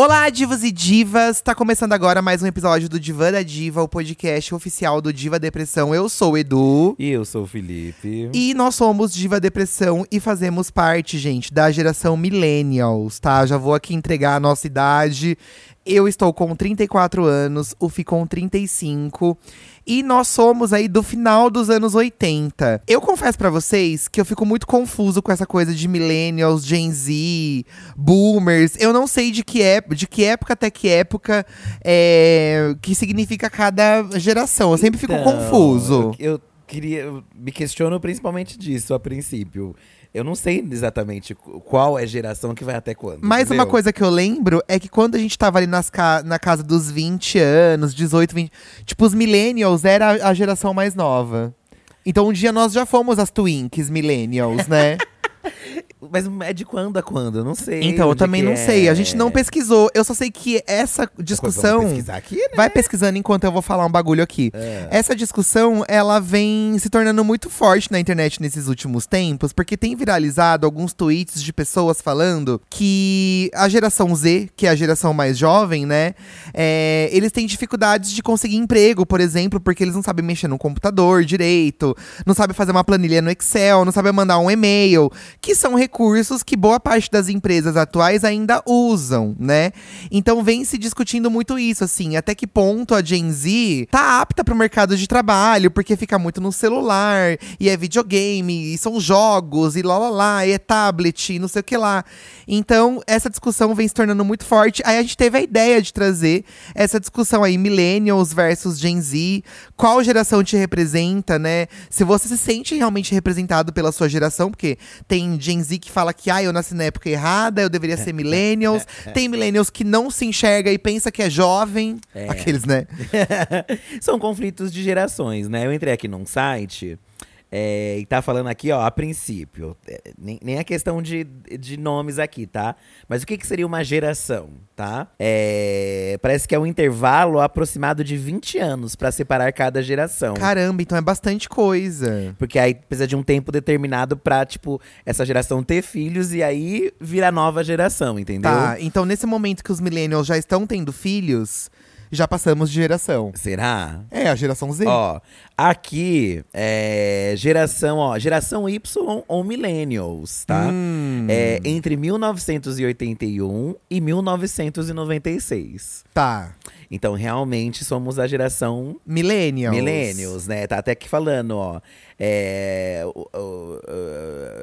Olá, divas e divas! Tá começando agora mais um episódio do Diva da Diva, o podcast oficial do Diva Depressão. Eu sou o Edu. E eu sou o Felipe. E nós somos Diva Depressão e fazemos parte, gente, da geração Millennials, tá? Já vou aqui entregar a nossa idade. Eu estou com 34 anos, o Fi com 35. E nós somos aí do final dos anos 80. Eu confesso para vocês que eu fico muito confuso com essa coisa de millennials, Gen Z, boomers. Eu não sei de que, é, de que época até que época é, que significa cada geração. Eu sempre fico Então, confuso. Eu, eu queria. eu me questiono principalmente disso a princípio. Eu não sei exatamente qu- qual é a geração que vai até quando. Mas entendeu? uma coisa que eu lembro é que quando a gente tava ali nas ca- na casa dos 20 anos, 18, 20. Tipo, os millennials era a, a geração mais nova. Então um dia nós já fomos as twinks millennials, né? Mas é de quando a quando? Eu não sei. então, eu também não é. sei. A gente não pesquisou. Eu só sei que essa discussão. Pesquisar aqui, né? Vai pesquisando enquanto eu vou falar um bagulho aqui. É. Essa discussão, ela vem se tornando muito forte na internet nesses últimos tempos, porque tem viralizado alguns tweets de pessoas falando que a geração Z, que é a geração mais jovem, né, é, eles têm dificuldades de conseguir emprego, por exemplo, porque eles não sabem mexer no computador direito, não sabem fazer uma planilha no Excel, não sabem mandar um e-mail, que são recursos que boa parte das empresas atuais ainda usam, né? Então vem se discutindo muito isso, assim, até que ponto a Gen Z tá apta pro mercado de trabalho, porque fica muito no celular, e é videogame, e são jogos, e lá lá lá, e é tablet, e não sei o que lá. Então, essa discussão vem se tornando muito forte. Aí a gente teve a ideia de trazer essa discussão aí, millennials versus Gen Z, qual geração te representa, né? Se você se sente realmente representado pela sua geração, porque tem Gen Z que fala que ah, eu nasci na época errada, eu deveria ser millennials. tem millennials que não se enxerga e pensa que é jovem. Aqueles, né? São conflitos de gerações, né? Eu entrei aqui num site é, e tá falando aqui, ó, a princípio. é, nem, nem a questão de, de nomes aqui, tá? Mas o que, que seria uma geração, tá? É, parece que é um intervalo aproximado de 20 anos pra separar cada geração. Caramba, então é bastante coisa. Porque aí precisa de um tempo determinado pra, tipo, essa geração ter filhos e aí vira nova geração, entendeu? Tá, então nesse momento que os millennials já estão tendo filhos, já passamos de geração. Será? É, a geração Z. Ó, aqui é geração, ó, geração Y ou millennials, tá? Hum. É entre 1981 e 1996. Tá. Então, realmente somos a geração Millennials. millennials, né? Tá até aqui falando, ó. É, o- o-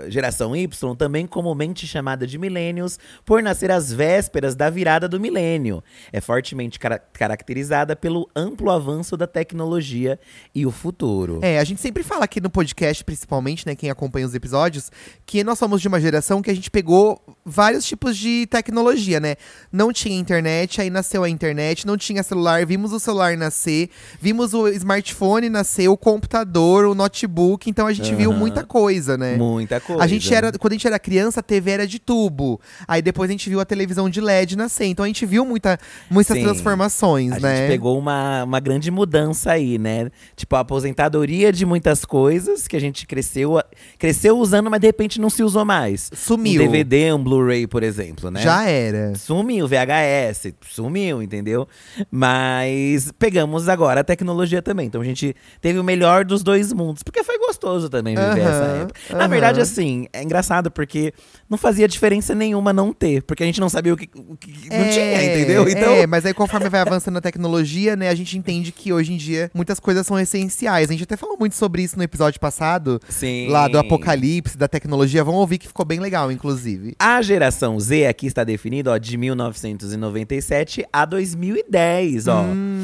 geração Y, também comumente chamada de millennials, por nascer às vésperas da virada do milênio. É fortemente cara- caracterizada pelo amplo avanço da tecnologia e o futuro. É, a gente sempre fala aqui no podcast, principalmente, né, quem acompanha os episódios, que nós somos de uma geração que a gente pegou vários tipos de tecnologia, né? Não tinha internet, aí nasceu a internet, não tinha celular, vimos o celular nascer, vimos o smartphone nascer, o computador, o notebook, então a gente viu Aham. muita coisa, né? Muita coisa. A gente era, quando a gente era criança, a TV era de tubo. Aí depois a gente viu a televisão de LED nascer. Então a gente viu muita, muitas Sim. transformações, A né? gente pegou uma, uma grande mudança aí, né? Tipo, a aposentadoria de muitas coisas que a gente cresceu, cresceu usando, mas de repente não se usou mais. Sumiu. Um DVD, um Blu-ray, por exemplo, né? Já era. Sumiu, VHS, sumiu, entendeu? Mas pegamos agora a tecnologia também. Então a gente teve o melhor dos dois mundos. Porque foi gostoso também viver Aham, essa época. Na verdade, assim, é engraçado porque não fazia diferença nenhuma não ter. Porque a gente não sabia o que, o que não tinha, entendeu? Então. É, mas aí conforme vai avançando a tecnologia, né, a gente entende que hoje em dia muitas coisas são essenciais. A gente até falou muito sobre isso no episódio passado, Sim. lá do apocalipse, da tecnologia. Vamos ouvir que ficou bem legal, inclusive. A geração Z aqui está definida, ó, de 1997 a 2010, ó. Hum.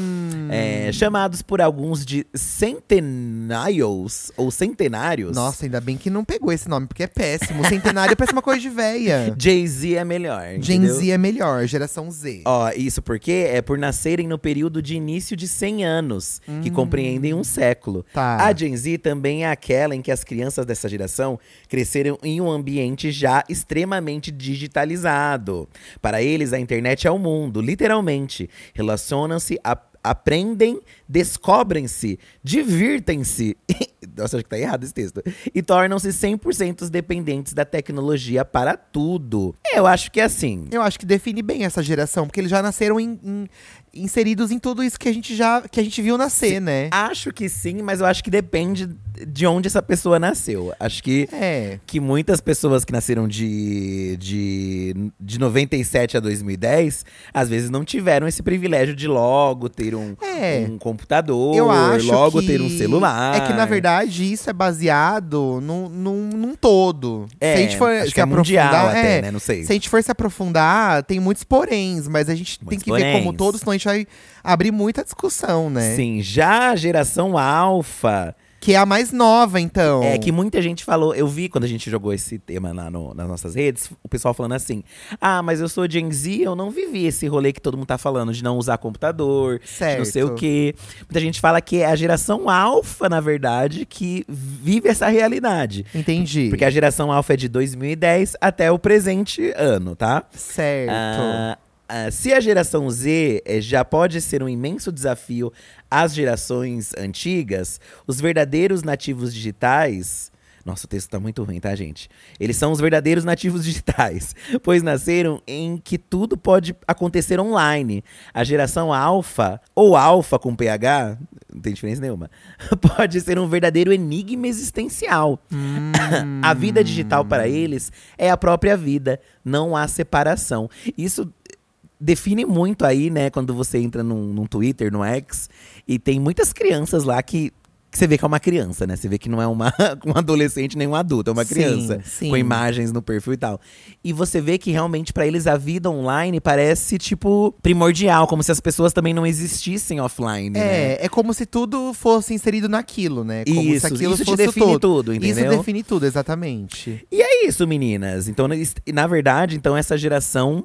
É, chamados por alguns de centennials ou centenários. Nossa, ainda bem que não pegou esse nome, porque é péssimo. Centenário parece uma coisa de véia. Jay-Z é melhor. Gen? Z é melhor, geração Z. Ó, isso porque é por nascerem no período de início de 100 anos, que compreendem um século. Hum. Tá. A Gen Z também é aquela em que as crianças dessa geração cresceram em um ambiente já extremamente digitalizado. Para eles, a internet é o mundo, literalmente. Relacionam-se, a- aprendem, descobrem-se, divirtem-se. Nossa, acho que tá errado esse texto. E tornam-se 100% dependentes da tecnologia para tudo. Eu acho que é assim. Eu acho que define bem essa geração, porque eles já nasceram em- em- inseridos em tudo isso que a gente já que a gente viu nascer, né? Acho que sim, mas eu acho que depende de onde essa pessoa nasceu. Acho que, É. que muitas pessoas que nasceram de, de, de 97 a 2010, às vezes não tiveram esse privilégio de logo ter um, É. um computador, Eu acho logo que ter um celular. É que, na verdade, isso é baseado num, num, num todo. É, se a gente for acho se é aprofundar, até, é, né? Não sei. Se a gente for se aprofundar, tem muitos poréns, mas a gente tem Muitos que ver como poréns. todos, senão a gente vai abrir muita discussão, né? Sim, já a geração alfa, Que é a mais nova, então. É que muita gente falou, eu vi quando a gente jogou esse tema lá no- nas nossas redes, o pessoal falando assim: ah, mas eu sou Gen Z, eu não vivi esse rolê que todo mundo tá falando, de não usar computador, de não sei o Certo. quê. Muita gente fala que é a geração alfa, na verdade, que vive essa realidade. Entendi. Porque a geração alfa é de 2010 até o presente ano, tá? Certo. Ah, ah, se a geração Z eh, já pode ser um imenso desafio às gerações antigas, os verdadeiros nativos digitais. Nossa, o texto tá muito ruim, tá, gente? Eles são os verdadeiros nativos digitais, pois nasceram em que tudo pode acontecer online. A geração alfa, ou alfa com PH, não tem diferença nenhuma, pode ser um verdadeiro enigma existencial. a vida digital para eles é a própria vida, não há separação. Isso define muito aí, né, quando você entra num, num Twitter, no X, e tem muitas crianças lá que, que você vê que é uma criança, né? Você vê que não é uma, um adolescente nem um adulto, é uma Sim, criança. sim. Com imagens no perfil e tal. E você vê que realmente pra eles a vida online parece, tipo, primordial, como se as pessoas também não existissem offline, né? É, é como se tudo fosse inserido naquilo, né? Como Isso, se aquilo isso fosse define todo. tudo, Isso entendeu? define tudo, exatamente. E é isso, meninas. Então, na verdade, então essa geração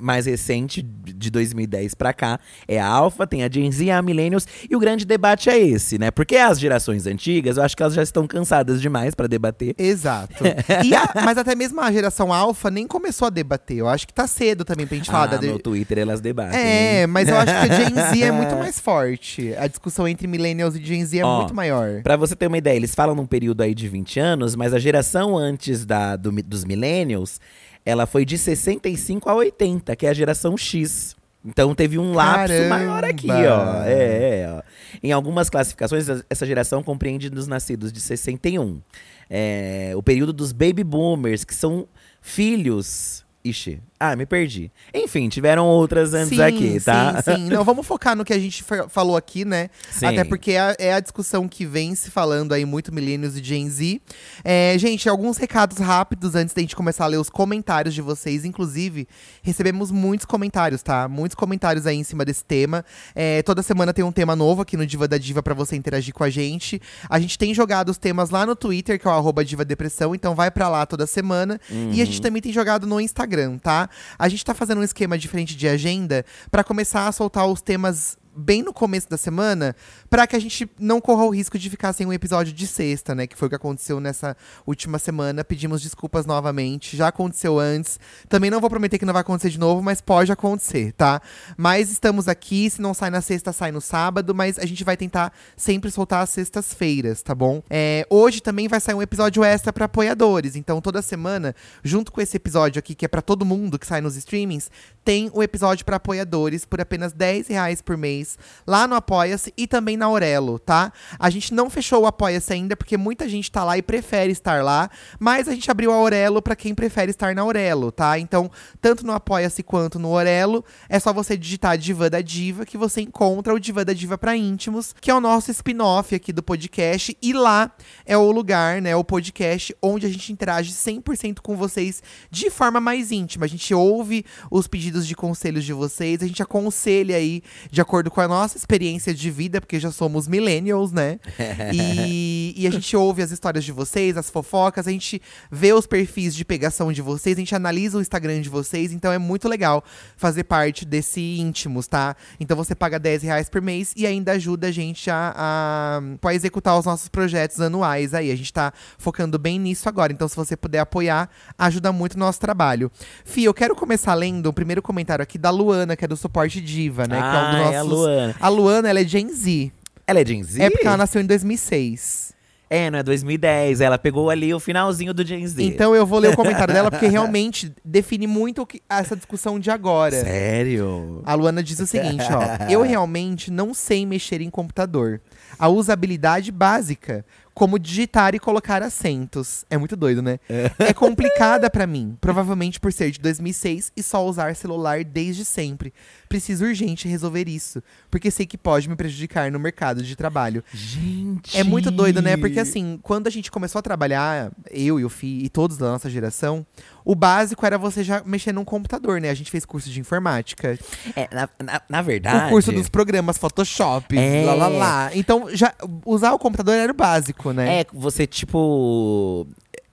mais recente, de 2010 pra cá, é a Alpha, tem a Gen Z e a Millennials. E o grande debate é esse, né? Porque as gerações antigas, eu acho que elas já estão cansadas demais pra debater. Exato. A- mas até mesmo a geração alfa nem começou a debater. Eu acho que tá cedo também pra gente falar ah, da. no Twitter elas debatem. É, mas eu acho que a Gen Z é muito mais forte. A discussão entre millennials e Gen Z é Ó, muito maior. Pra você ter uma ideia, eles falam num período aí de 20 anos, mas a geração antes da, do dos millennials, ela foi de 65 a 80, que é a geração X. Então teve um lapso Caramba! maior aqui, ó. É, é, ó. Em algumas classificações, essa geração compreende dos nascidos de 61. É, o período dos baby boomers, que são filhos. Ixi, ah, me perdi. Enfim, tiveram outras antes sim, aqui, tá? Sim, sim. Não, vamos focar no que a gente fa- falou aqui, né? Sim. Até porque é a, é a discussão que vem se falando aí muito milênios e Gen Z. É, gente, alguns recados rápidos antes da gente começar a ler os comentários de vocês. Inclusive, recebemos muitos comentários, tá? Muitos comentários aí em cima desse tema. É, toda semana tem um tema novo aqui no Diva da Diva pra você interagir com a gente. A gente tem jogado os temas lá no Twitter, que é o arroba Diva Depressão, então vai pra lá toda semana. E a gente também tem jogado no Instagram, tá? A gente tá fazendo um esquema diferente de agenda pra começar a soltar os temas bem no começo da semana, para que a gente não corra o risco de ficar sem um episódio de sexta, né? Que foi o que aconteceu nessa última semana. Pedimos desculpas novamente. Já aconteceu antes. Também não vou prometer que não vai acontecer de novo, mas pode acontecer, tá? Mas estamos aqui. Se não sai na sexta, sai no sábado. Mas a gente vai tentar sempre soltar às sextas-feiras, tá bom? É, hoje também vai sair um episódio extra para apoiadores. Então, toda semana, junto com esse episódio aqui, que é para todo mundo que sai nos streamings, tem o um episódio para apoiadores por apenas 10 reais por mês lá no Apoia-se e também na Aurelo, tá? A gente não fechou o Apoia-se ainda porque muita gente tá lá e prefere estar lá, mas a gente abriu a Aurelo para quem prefere estar na Aurelo, tá? Então, tanto no Apoia-se quanto no Aurelo, é só você digitar Diva da Diva que você encontra o Diva da Diva para íntimos, que é o nosso spin-off aqui do podcast e lá é o lugar, né, o podcast onde a gente interage 100% com vocês de forma mais íntima. A gente ouve os pedidos de conselhos de vocês, a gente aconselha aí de acordo com a nossa experiência de vida, porque já somos millennials, né? e, e, a gente ouve as histórias de vocês, as fofocas, a gente vê os perfis de pegação de vocês, a gente analisa o Instagram de vocês, então é muito legal fazer parte desse íntimos, tá? Então você paga 10 reais por mês e ainda ajuda a gente a, a, a executar os nossos projetos anuais aí. A gente tá focando bem nisso agora. Então, se você puder apoiar, ajuda muito o nosso trabalho. Fih, eu quero começar lendo o primeiro comentário aqui da Luana, que é do Suporte Diva, né? Ah, que é um dos nossos... é a Luana. A Luana, ela é Gen Z. Ela é Gen Z? É porque ela nasceu em 2006. É, não é 2010. Ela pegou ali o finalzinho do Gen Z. Então eu vou ler o comentário dela, porque realmente define muito que, essa discussão de agora. Sério? A Luana diz o seguinte, ó. Eu realmente não sei mexer em computador. A usabilidade básica, como digitar e colocar acentos. É muito doido, né? É, é complicada para mim, provavelmente por ser de 2006 e só usar celular desde sempre. Preciso urgente resolver isso, porque sei que pode me prejudicar no mercado de trabalho. Gente! É muito doido, né? Porque assim, quando a gente começou a trabalhar, eu e o Fi e todos da nossa geração, o básico era você já mexer num computador, né? A gente fez curso de informática. É, na, na, na verdade. O curso dos programas Photoshop, É. lá lá lá. Então, já usar o computador era o básico, né? É, você, tipo.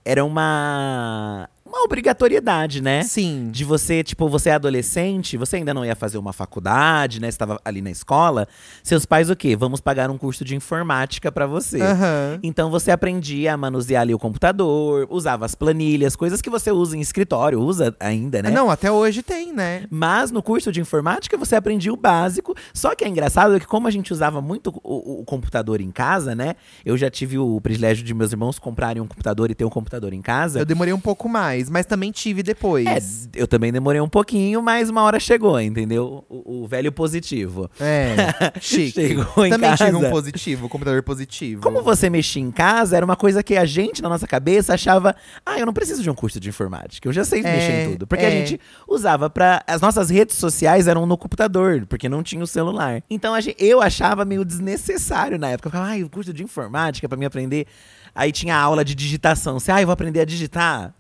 Era uma. Uma obrigatoriedade, né? Sim. De você, tipo, você é adolescente, você ainda não ia fazer uma faculdade, né? Você tava ali na escola. Seus pais, o quê? Vamos pagar um curso de informática pra você. Aham. Então você aprendia a manusear ali o computador, usava as planilhas, coisas que você usa em escritório, usa ainda, né? Não, até hoje tem, né? Mas no curso de informática você aprendia o básico. Só que é engraçado que, como a gente usava muito o, o computador em casa, né? Eu já tive o privilégio de meus irmãos comprarem um computador e ter um computador em casa. Eu demorei um pouco mais, mas também tive depois. É, eu também demorei um pouquinho, mas uma hora chegou, entendeu? O, o velho positivo. É, chique. Chegou em Também tive um casa. positivo, um computador positivo. Como você mexia em casa, era uma coisa que a gente, na nossa cabeça, achava: ah, eu não preciso de um curso de informática, eu já sei É, mexer em tudo. Porque a é. gente usava pra. As nossas redes sociais eram no computador, porque não tinha o celular. Então a gen- eu achava meio desnecessário na época. Eu ficava, ai, o curso de informática pra mim aprender. Aí tinha aula de digitação. Você, ah, eu vou aprender a digitar.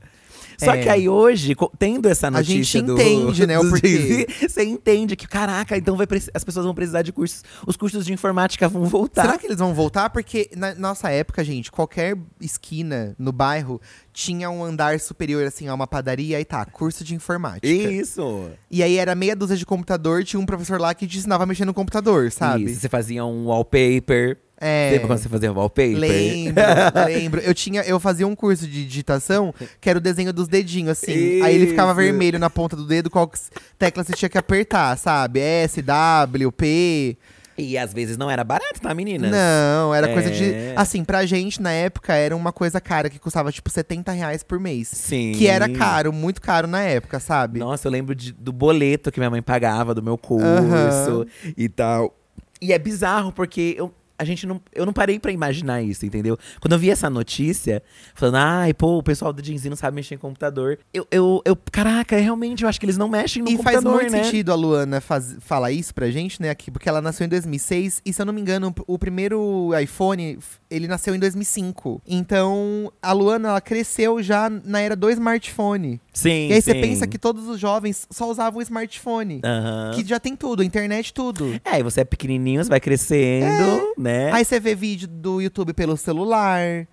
Só É. que aí hoje, tendo essa A gente notícia do, entende, né, o porquê. Você entende que, caraca, então vai as pessoas vão precisar de cursos. Os cursos de informática vão voltar. Será que eles vão voltar? Porque na nossa época, gente, qualquer esquina no bairro tinha um andar superior, assim, a uma padaria e tá, curso de informática. Isso. E aí era meia dúzia de computador, tinha um professor lá que te ensinava a mexer no computador, sabe? Isso, você fazia um wallpaper. É. Lembra quando você fazia wallpaper? Lembro, lembro. Eu tinha, eu fazia um curso de digitação que era o desenho dos dedinhos, assim. Aí ele ficava Isso. vermelho na ponta do dedo, qual tecla você tinha que apertar, sabe? S, W, P. E às vezes não era barato, tá, meninas? Não, era coisa de. É. Assim, pra gente, na época, era uma coisa cara que custava tipo 70 reais por mês. Sim. Que era caro, muito caro na época, sabe? Nossa, eu lembro de- do boleto que minha mãe pagava do meu curso Aham. e tal. E é bizarro, porque eu, a gente não, eu não parei pra imaginar isso, entendeu? Quando eu vi essa notícia, falando, ai, pô, o pessoal do Z não sabe mexer em computador. Eu, eu, eu caraca, realmente, eu acho que eles não mexem no E faz computador, muito né? sentido a Luana faz, falar isso pra gente, né, aqui, porque ela nasceu em 2006 e, se eu não me engano, o primeiro iPhone, ele nasceu em 2005. Então, a Luana, ela cresceu já na era do smartphone. Sim, e aí você pensa que todos os jovens só usavam o smartphone. Aham. Que já tem tudo, internet, tudo. É, aí você é pequenininho, você vai crescendo, né? Aí você vê vídeo do YouTube pelo celular.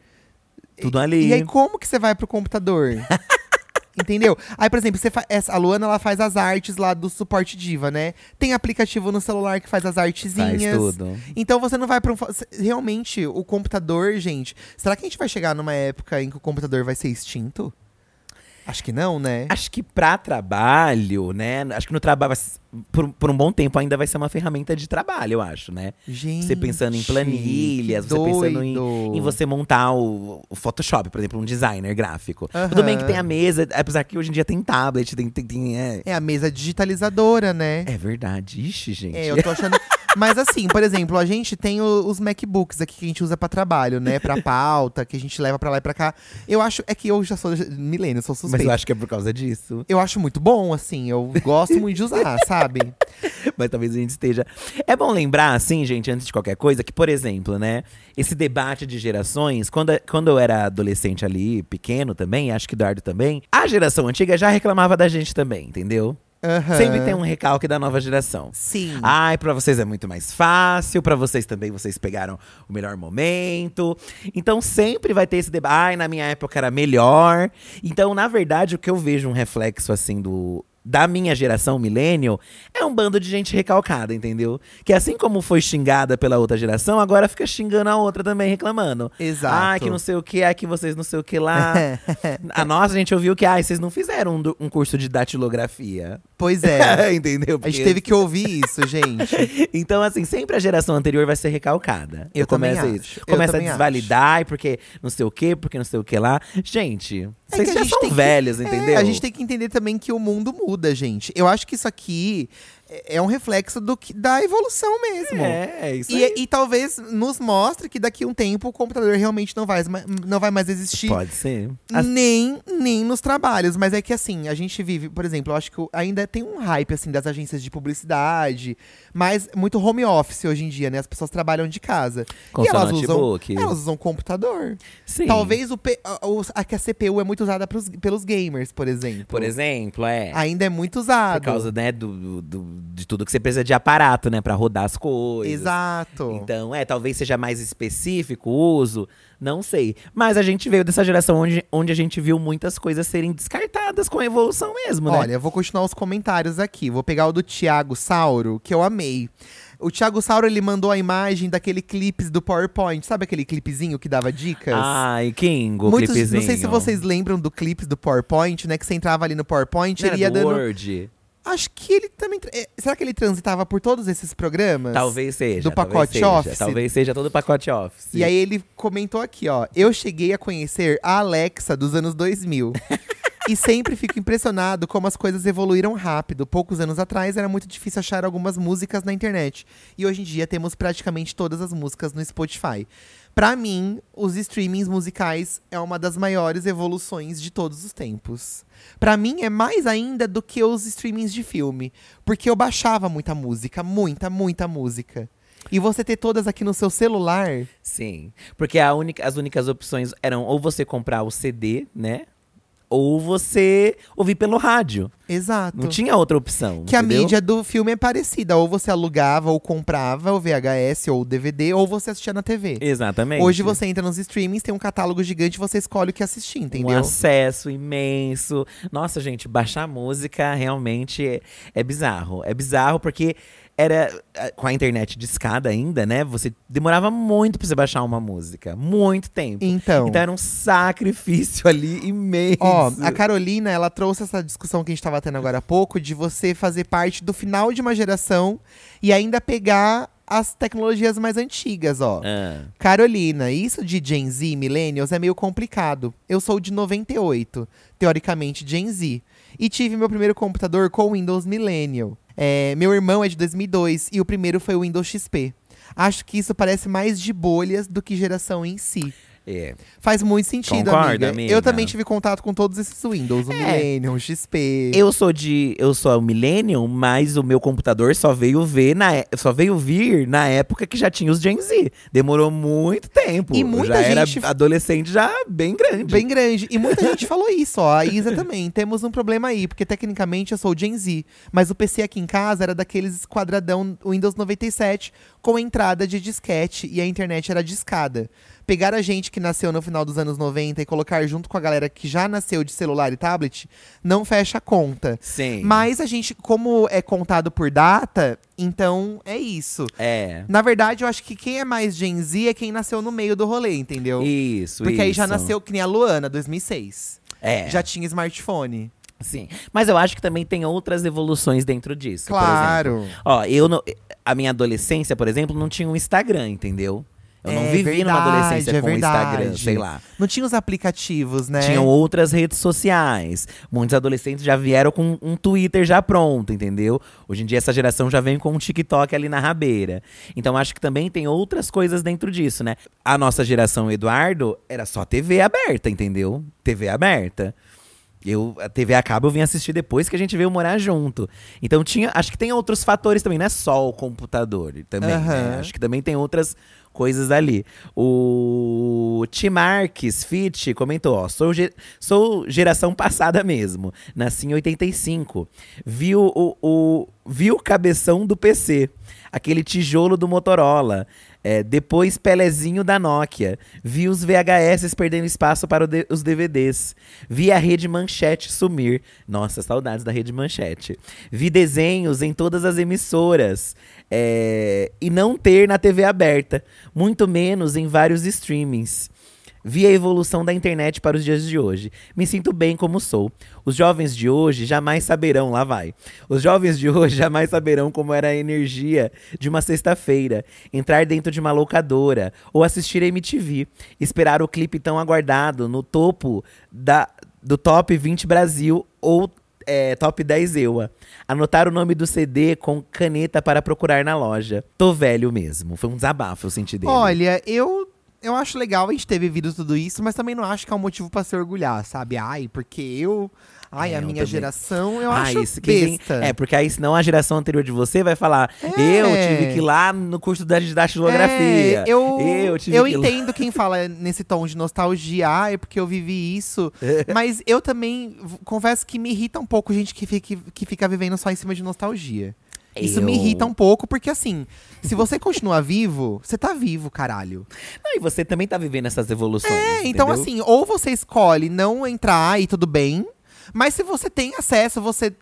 Tudo ali. E aí, como que você vai pro computador? Entendeu? Aí, por exemplo, você fa- a Luana ela faz as artes lá do suporte diva, né? Tem aplicativo no celular que faz as artezinhas. Faz tudo. Então você não vai pra um. Realmente, o computador, gente. Será que a gente vai chegar numa época em que o computador vai ser extinto? Acho que não, né? Acho que pra trabalho, né? Acho que no trabalho, por, por um bom tempo ainda vai ser uma ferramenta de trabalho, eu acho, né? Gente. Você pensando em planilhas, você pensando em, em você montar o, o Photoshop, por exemplo, um designer gráfico. Tudo bem que tem a mesa, apesar que hoje em dia tem tablet, tem. tem, tem- é, É a mesa digitalizadora, né? é verdade. Ixi, gente. É, eu tô achando. Mas assim, por exemplo, a gente tem o- os MacBooks aqui que a gente usa pra trabalho, né? Pra pauta, que a gente leva pra lá e pra cá. Eu acho. É que eu já sou milênio, sou Mas suspeito. eu acho que é por causa disso. Eu acho muito bom, assim. Eu gosto muito de usar, sabe? Mas talvez a gente esteja. É bom lembrar, assim, gente, antes de qualquer coisa, que, por exemplo, né, esse debate de gerações, quando, quando eu era adolescente ali, pequeno também, acho que Eduardo também, a geração antiga já reclamava da gente também, entendeu? Aham. Sempre tem um recalque da nova geração. Sim. Ai, pra vocês é muito mais fácil, pra vocês também, vocês pegaram o melhor momento. Então sempre vai ter esse debate. Ai, na minha época era melhor. Então, na verdade, o que eu vejo um reflexo assim do da minha geração millennial é um bando de gente recalcada, entendeu? Que assim como foi xingada pela outra geração, agora fica xingando a outra também, reclamando. Exato. Ai, que não sei o que, ai, que vocês não sei o que lá. a nossa, a gente ouviu que, ai, vocês não fizeram um, um curso de datilografia. Pois é. entendeu? A gente Porque- teve que ouvir isso, gente. então, assim, sempre a geração anterior vai ser recalcada. Eu também começo acho. isso. Eu Começa a desvalidar, e porque não sei o quê, porque não sei o que lá. Gente, É vocês já são tem que- É, entendeu? a gente tem que entender também que o mundo muda, gente. Eu acho que isso aqui é é um reflexo do que, da evolução mesmo. É, é isso E, aí. e talvez nos mostre que daqui a um tempo o computador realmente não vai, não vai mais existir. Pode ser. As- Nem, nem nos trabalhos, mas é que assim, a gente vive, por exemplo, eu acho que ainda tem um hype assim das agências de publicidade, mas muito home office hoje em dia, né? As pessoas trabalham de casa. Com e elas usam, elas usam computador. Sim. Talvez o, P- a, a CPU é muito usada pros- pelos gamers, por exemplo. Por exemplo, é. Ainda é muito usado. Por causa, né, do- do- de tudo que você precisa de aparato, né, pra rodar as coisas. Exato. Então, é, talvez seja mais específico o uso, não sei. Mas a gente veio dessa geração onde, onde a gente viu muitas coisas serem descartadas com a evolução mesmo, né? Olha, eu vou continuar os comentários aqui. Vou pegar o do Thiago Sauro, que eu amei. O Thiago Sauro, ele mandou a imagem daquele clipes do PowerPoint. Sabe aquele clipezinho que dava dicas? Ai, Kingo, Muitos, clipezinho. não sei se vocês lembram do clipes do PowerPoint, né? Que você entrava ali no PowerPoint, Não ele era ia do dando. Word? Acho que ele também. é, Será que ele transitava por todos esses programas? Talvez seja. Do pacote seja, Office? Talvez seja todo o pacote Office. E aí ele comentou aqui, ó. Eu cheguei a conhecer a Alexa dos anos 2000. e sempre fico impressionado como as coisas evoluíram rápido. Poucos anos atrás era muito difícil achar algumas músicas na internet. E hoje em dia temos praticamente todas as músicas no Spotify. Pra mim, os streamings musicais é uma das maiores evoluções de todos os tempos. Pra mim é mais ainda do que os streamings de filme, porque eu baixava muita música, muita, muita música. E você ter todas aqui no seu celular, Sim. Porque única, as únicas opções eram ou você comprar o CD, né? Ou você ouvir pelo rádio. exato. Não tinha outra opção. Que a entendeu? mídia do filme é parecida. Ou você alugava ou comprava o VHS ou o DVD, ou você assistia na TV. Exatamente. Hoje você entra nos streamings, tem um catálogo gigante, você escolhe o que assistir, Um entendeu? acesso imenso. Nossa, gente, baixar música realmente é, é bizarro. É bizarro porque era eh, com a internet de escada ainda, né? Você demorava muito pra você baixar uma música. Muito tempo. Então, Então era um sacrifício ali imenso. ó, a Carolina, ela trouxe essa discussão que a gente tava tendo agora há pouco, de você fazer parte do final de uma geração e ainda pegar as tecnologias mais antigas, ó. Ah, Carolina, isso de Gen Z, Millennials, é meio complicado. Eu sou de 98, teoricamente Gen Z. E tive meu primeiro computador com o Windows Millennial. É, meu irmão é de 2002 e o primeiro foi o Windows XP. Acho que isso parece mais de bolhas do que geração em si. É. Faz muito sentido, Concorda, amiga. amiga? Eu também tive contato com todos esses Windows, o É. Millennium, o XP. Eu sou de. Eu sou o Millennium, mas o meu computador só veio ver na é- só veio vir na época que já tinha os Gen Z. Demorou muito tempo. E Eu muita já gente- era adolescente já bem grande. Bem grande. E muita gente falou isso, ó. A Isa também. Temos um problema aí, porque tecnicamente eu sou o Gen Z. Mas o PC aqui em casa era daqueles quadradão Windows 97 com entrada de disquete e a internet era discada. Pegar a gente que nasceu no final dos anos 90 e colocar junto com a galera que já nasceu de celular e tablet, não fecha a conta. Sim. Mas a gente, como é contado por data, então é isso. É. Na verdade, eu acho que quem é mais Gen Z é quem nasceu no meio do rolê, entendeu? Isso, Porque aí já isso. nasceu que nem a Luana, 2006. É. Já tinha smartphone. Sim. Mas eu acho que também tem outras evoluções dentro disso. por exemplo. Claro. Ó, eu no- a minha adolescência, por exemplo, não tinha um Instagram, entendeu? Eu não É vivi numa verdade, adolescência é com Instagram, verdade. sei lá. Não tinha os aplicativos, né? Tinham outras redes sociais. Muitos adolescentes já vieram com um Twitter já pronto, entendeu? Hoje em dia essa geração já vem com um TikTok ali na rabeira. Então acho que também tem outras coisas dentro disso, né? A nossa geração Eduardo era só TV aberta, entendeu? TV aberta. Eu, a TV a cabo eu vim assistir depois que a gente veio morar junto. Então tinha, acho que tem outros fatores também, não é só o computador também, né? Aham. Acho que também tem outras coisas ali. O Tim Marques Fit comentou, ó, sou, ge- sou geração passada mesmo, nasci em 85. Viu o, o viu o cabeção do PC, aquele tijolo do Motorola. É, depois Pelezinho da Nokia. Vi os VHS perdendo espaço para os DVDs. Vi a rede Manchete sumir. Nossa, saudades da rede Manchete. Vi desenhos em todas as emissoras. é, e não ter na TV aberta. Muito menos em vários streamings. Vi a evolução da internet para os dias de hoje. Me sinto bem como sou. Os jovens de hoje jamais saberão, lá vai. Os jovens de hoje jamais saberão como era a energia de uma sexta-feira, entrar dentro de uma locadora ou assistir a MTV, esperar o clipe tão aguardado no topo da, do Top 20 Brasil ou é, Top 10 EUA. Anotar o nome do CD com caneta para procurar na loja. Tô velho mesmo. Foi um desabafo, eu senti dele. Olha, eu, eu acho legal a gente ter vivido tudo isso, mas também não acho que é um motivo pra se orgulhar, sabe? Ai, porque eu. Ai, É, a eu minha também. geração, eu Ah, acho isso que vem- besta. É, porque aí senão a geração anterior de você vai falar: É. eu tive que ir lá no curso da datilografia. É, eu eu tive eu que ir lá." entendo quem fala nesse tom de nostalgia, ah, é porque eu vivi isso. mas eu também confesso que me irrita um pouco gente que fica, que fica vivendo só em cima de nostalgia. Isso me Eu- irrita um pouco, porque assim, se você continuar vivo, você tá vivo, caralho. Não, e você também tá vivendo essas evoluções. É, então entendeu? assim, ou você escolhe não entrar e tudo bem, mas se você tem acesso, você.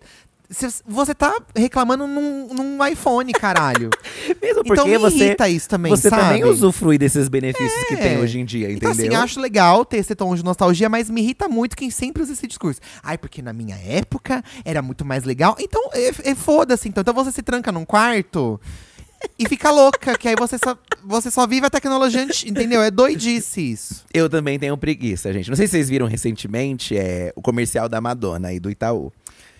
Você tá reclamando num, num iPhone, caralho. Mesmo porque então me você. irrita isso também, Você sabe? também usufrui desses benefícios que É. tem hoje em dia, Então, entendeu? assim, acho legal ter esse tom de nostalgia, mas me irrita muito quem sempre usa esse discurso. Ai, porque na minha época era muito mais legal. Então, é, é foda-se. Então. então você se tranca num quarto e fica louca, que aí você só, você só vive a tecnologia, entendeu? É doidice isso. Eu também tenho preguiça, gente. Não sei se vocês viram recentemente é, o comercial da Madonna e do Itaú.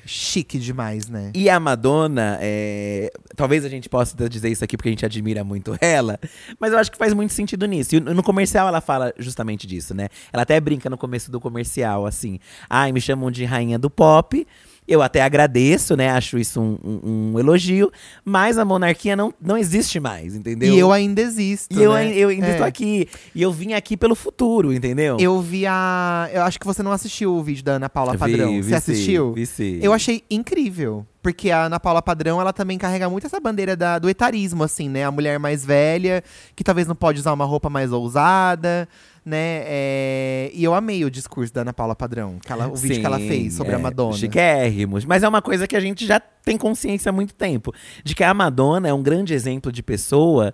Chique demais, né? E a Madonna, é, talvez a gente possa dizer isso aqui porque a gente admira muito ela, mas eu acho que faz muito sentido nisso. E no comercial ela fala justamente disso, né? Ela até brinca no começo do comercial, assim. Ai, me chamam de rainha do pop. Eu até agradeço, né? Acho isso um, um- um elogio. Mas a monarquia não, não existe mais, entendeu? E eu ainda existo. E eu, né? ai- eu ainda É. estou aqui. E eu vim aqui pelo futuro, entendeu? Eu vi a. Eu acho que você não assistiu o vídeo da Ana Paula Vi, Padrão. vi você sim, assistiu? vi sim. Eu achei incrível. Porque a Ana Paula Padrão, ela também carrega muito essa bandeira da- do etarismo, assim, né? A mulher mais velha, que talvez não pode usar uma roupa mais ousada, né? É, E eu amei o discurso da Ana Paula Padrão, que ela- o vídeo que ela fez sobre a é, Madonna. Chiquérrimos. Mas é uma coisa que a gente já tem consciência há muito tempo. De que a Madonna é um grande exemplo de pessoa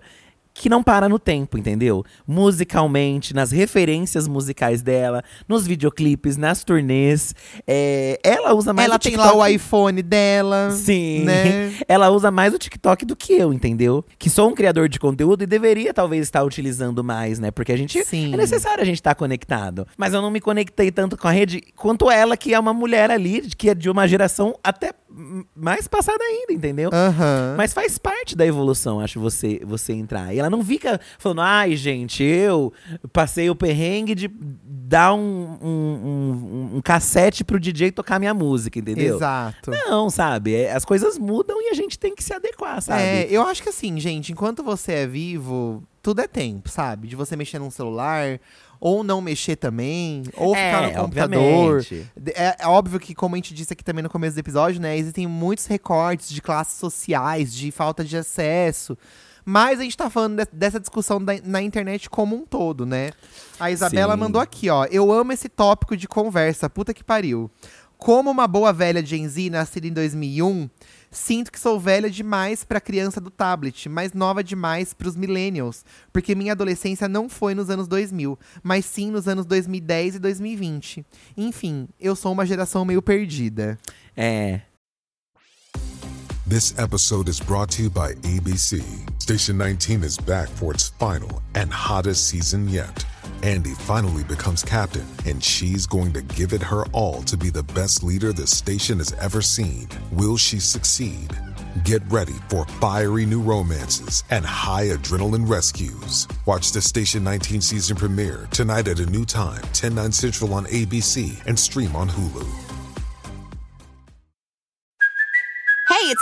que não para no tempo, entendeu? Musicalmente, nas referências musicais dela, nos videoclipes, nas turnês. É, ela usa mais ela o tem TikTok. lá o iPhone dela. Sim. Né? Ela usa mais o TikTok do que eu, entendeu? Que sou um criador de conteúdo e deveria talvez estar utilizando mais, né? Porque a gente Sim. é necessário a gente estar conectado. Mas eu não me conectei tanto com a rede quanto ela, que é uma mulher ali, que é de uma geração até mais passada ainda, entendeu? Aham. Mas faz parte da evolução, acho, você, você entrar. E ela não fica falando, ai, gente, eu passei o perrengue de dar um, um, um, um cassete pro DJ tocar minha música, entendeu? Exato. Não, sabe? É, As coisas mudam e a gente tem que se adequar, sabe? É, eu acho que assim, gente, enquanto você é vivo, tudo é tempo, sabe? De você mexer num celular, ou não mexer também, ou ficar no computador. obviamente. É, é óbvio que, como a gente disse aqui também no começo do episódio, né? Existem muitos recortes de classes sociais, de falta de acesso. Mas a gente tá falando de- dessa discussão da- na internet como um todo, né? A Isabela Sim. mandou aqui, ó. Eu amo esse tópico de conversa, puta que pariu. Como uma boa velha Gen Z nascida em 2001, sinto que sou velha demais pra criança do tablet, mas nova demais pros millennials, porque minha adolescência não foi nos anos 2000, mas sim nos anos 2010 e 2020. Enfim, eu sou uma geração meio perdida. É. This episode is brought to you by ABC. Station 19 is back for its final and hottest season yet. Andy finally becomes captain, and she's going to give it her all to be the best leader the station has ever seen. Will she succeed? Get ready for fiery new romances and high adrenaline rescues. Watch the Station 19 season premiere tonight at a new time, 10 9 Central on ABC, and stream on Hulu.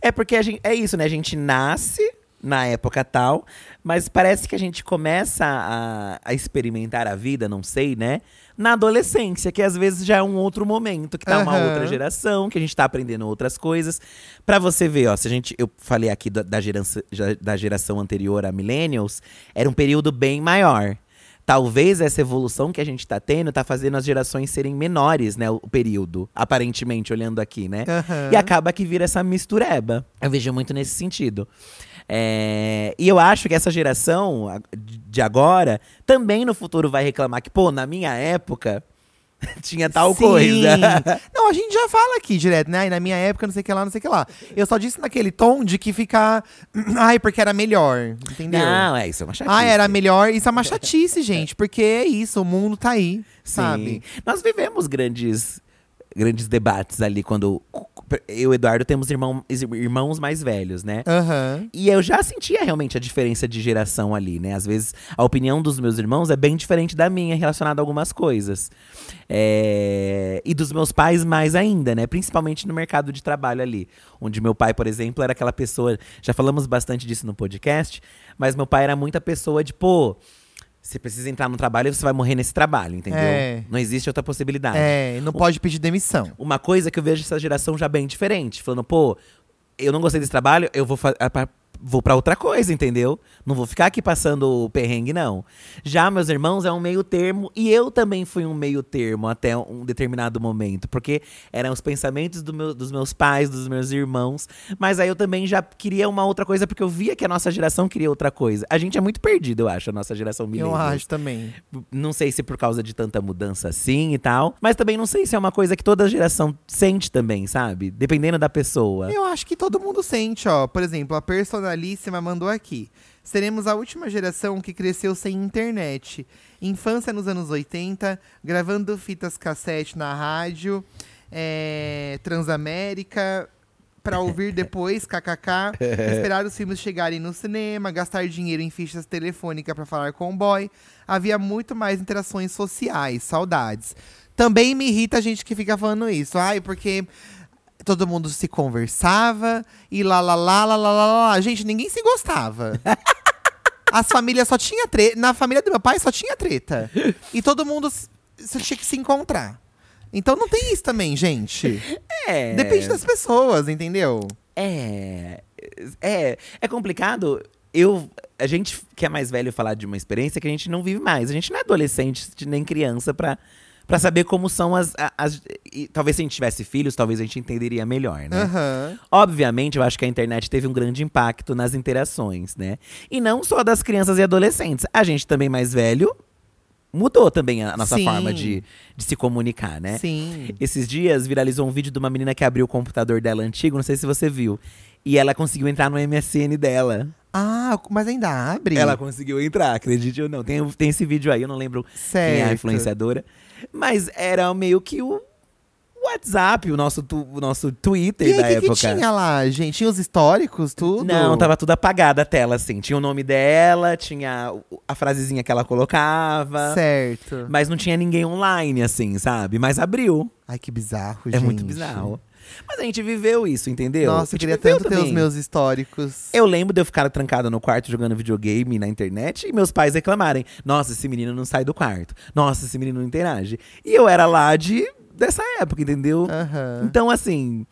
É porque a gente, é isso, né? A gente nasce na época tal, mas parece que a gente começa a, a experimentar a vida, não sei, né? Na adolescência, que às vezes já é um outro momento, que tá uma Aham. outra geração, que a gente tá aprendendo outras coisas. Pra você ver, ó, se a gente. Eu falei aqui da, da, da geração anterior a Millennials, era um período bem maior. Talvez essa evolução que a gente tá tendo tá fazendo as gerações serem menores, né? O período, aparentemente, olhando aqui, né? Aham. E acaba que vira essa mistureba. Eu vejo muito nesse sentido. É, e eu acho que essa geração de agora também no futuro vai reclamar que, pô, na minha época tinha tal Sim. coisa. Não, a gente já fala aqui direto, né? Ai, na minha época, não sei o que lá, não sei o que lá. Eu só disse naquele tom de que ficar. Ai, porque era melhor. Entendeu? Não, é isso, é uma chatice. Ah, era melhor. Isso é uma chatice, gente. Porque é isso, o mundo tá aí, Sim. sabe? Nós vivemos grandes, grandes debates ali quando. Eu e o Eduardo temos irmão, irmãos mais velhos, né? Aham. E eu já sentia realmente a diferença de geração ali, né? Às vezes a opinião dos meus irmãos é bem diferente da minha relacionada a algumas coisas. É, E dos meus pais mais ainda, né? Principalmente no mercado de trabalho ali. Onde meu pai, por exemplo, era aquela pessoa. Já falamos bastante disso no podcast, mas meu pai era muita pessoa de, pô. Você precisa entrar no trabalho e você vai morrer nesse trabalho, entendeu? É. Não existe outra possibilidade. É, não pode pedir demissão. Uma coisa que eu vejo essa geração já bem diferente. Falando, pô, eu não gostei desse trabalho, eu vou, fa- a- pra- vou pra outra coisa, entendeu? Não vou ficar aqui passando o perrengue, não. Já meus irmãos é um meio termo, e eu também fui um meio termo até um determinado momento. Porque eram os pensamentos do meu- dos meus pais, dos meus irmãos. Mas aí eu também já queria uma outra coisa, porque eu via que a nossa geração queria outra coisa. A gente é muito perdido, eu acho, a nossa geração Eu millennials. acho também. Não sei se por causa de tanta mudança assim e tal. Mas também não sei se é uma coisa que toda geração sente também, sabe? Dependendo da pessoa. Eu acho que todo mundo sente, ó. Por exemplo, a Personalíssima mandou aqui. Seremos a última geração que cresceu sem internet. Infância nos anos 80, gravando fitas cassete na rádio, é, Transamérica, pra ouvir depois, kkk. esperar os filmes chegarem no cinema, gastar dinheiro em fichas telefônicas pra falar com o boy. Havia muito mais interações sociais, saudades. Também me irrita a gente que fica falando isso. Ai, porque todo mundo se conversava e lá, lá, lá, lá, lá, lá, lá. Gente, ninguém se gostava. As famílias só tinha treta. Na família do meu pai só tinha treta. E todo mundo s- s- tinha que se encontrar. Então não tem isso também, gente. É. Depende das pessoas, entendeu? É. É. É complicado. Eu. A gente que é mais velho falar de uma experiência que a gente não vive mais. A gente não é adolescente nem criança pra. Pra saber como são as. as e talvez se a gente tivesse filhos, talvez a gente entenderia melhor, né? Aham. Obviamente, eu acho que a internet teve um grande impacto nas interações, né? E não só das crianças e adolescentes. A gente também mais velho mudou também a nossa Sim. forma de, de se comunicar, né? Sim. Esses dias viralizou um vídeo de uma menina que abriu o computador dela antigo, não sei se você viu. E ela conseguiu entrar no MSN dela. Ah, mas ainda abre? Ela conseguiu entrar, acredite ou não. Tem, tem esse vídeo aí, eu não lembro quem é a Certo. influenciadora. Mas era meio que o, WhatsApp, o nosso, tu- o nosso Twitter E aí, da que, época. que tinha lá, gente? Tinha os históricos, tudo? Não, tava tudo apagada a tela, assim. Tinha o nome dela, tinha a frasezinha que ela colocava. Certo. Mas não tinha ninguém online, assim, sabe? Mas abriu. Ai, que bizarro, É gente. muito bizarro. Mas a gente viveu isso, entendeu? Nossa, eu gente queria tanto ter os também. meus históricos. Eu lembro de eu ficar trancado no quarto jogando videogame na internet e meus pais reclamarem: Nossa, esse menino não sai do quarto. Nossa, esse menino não interage. E eu era lá de dessa época, entendeu? Aham. Então, assim,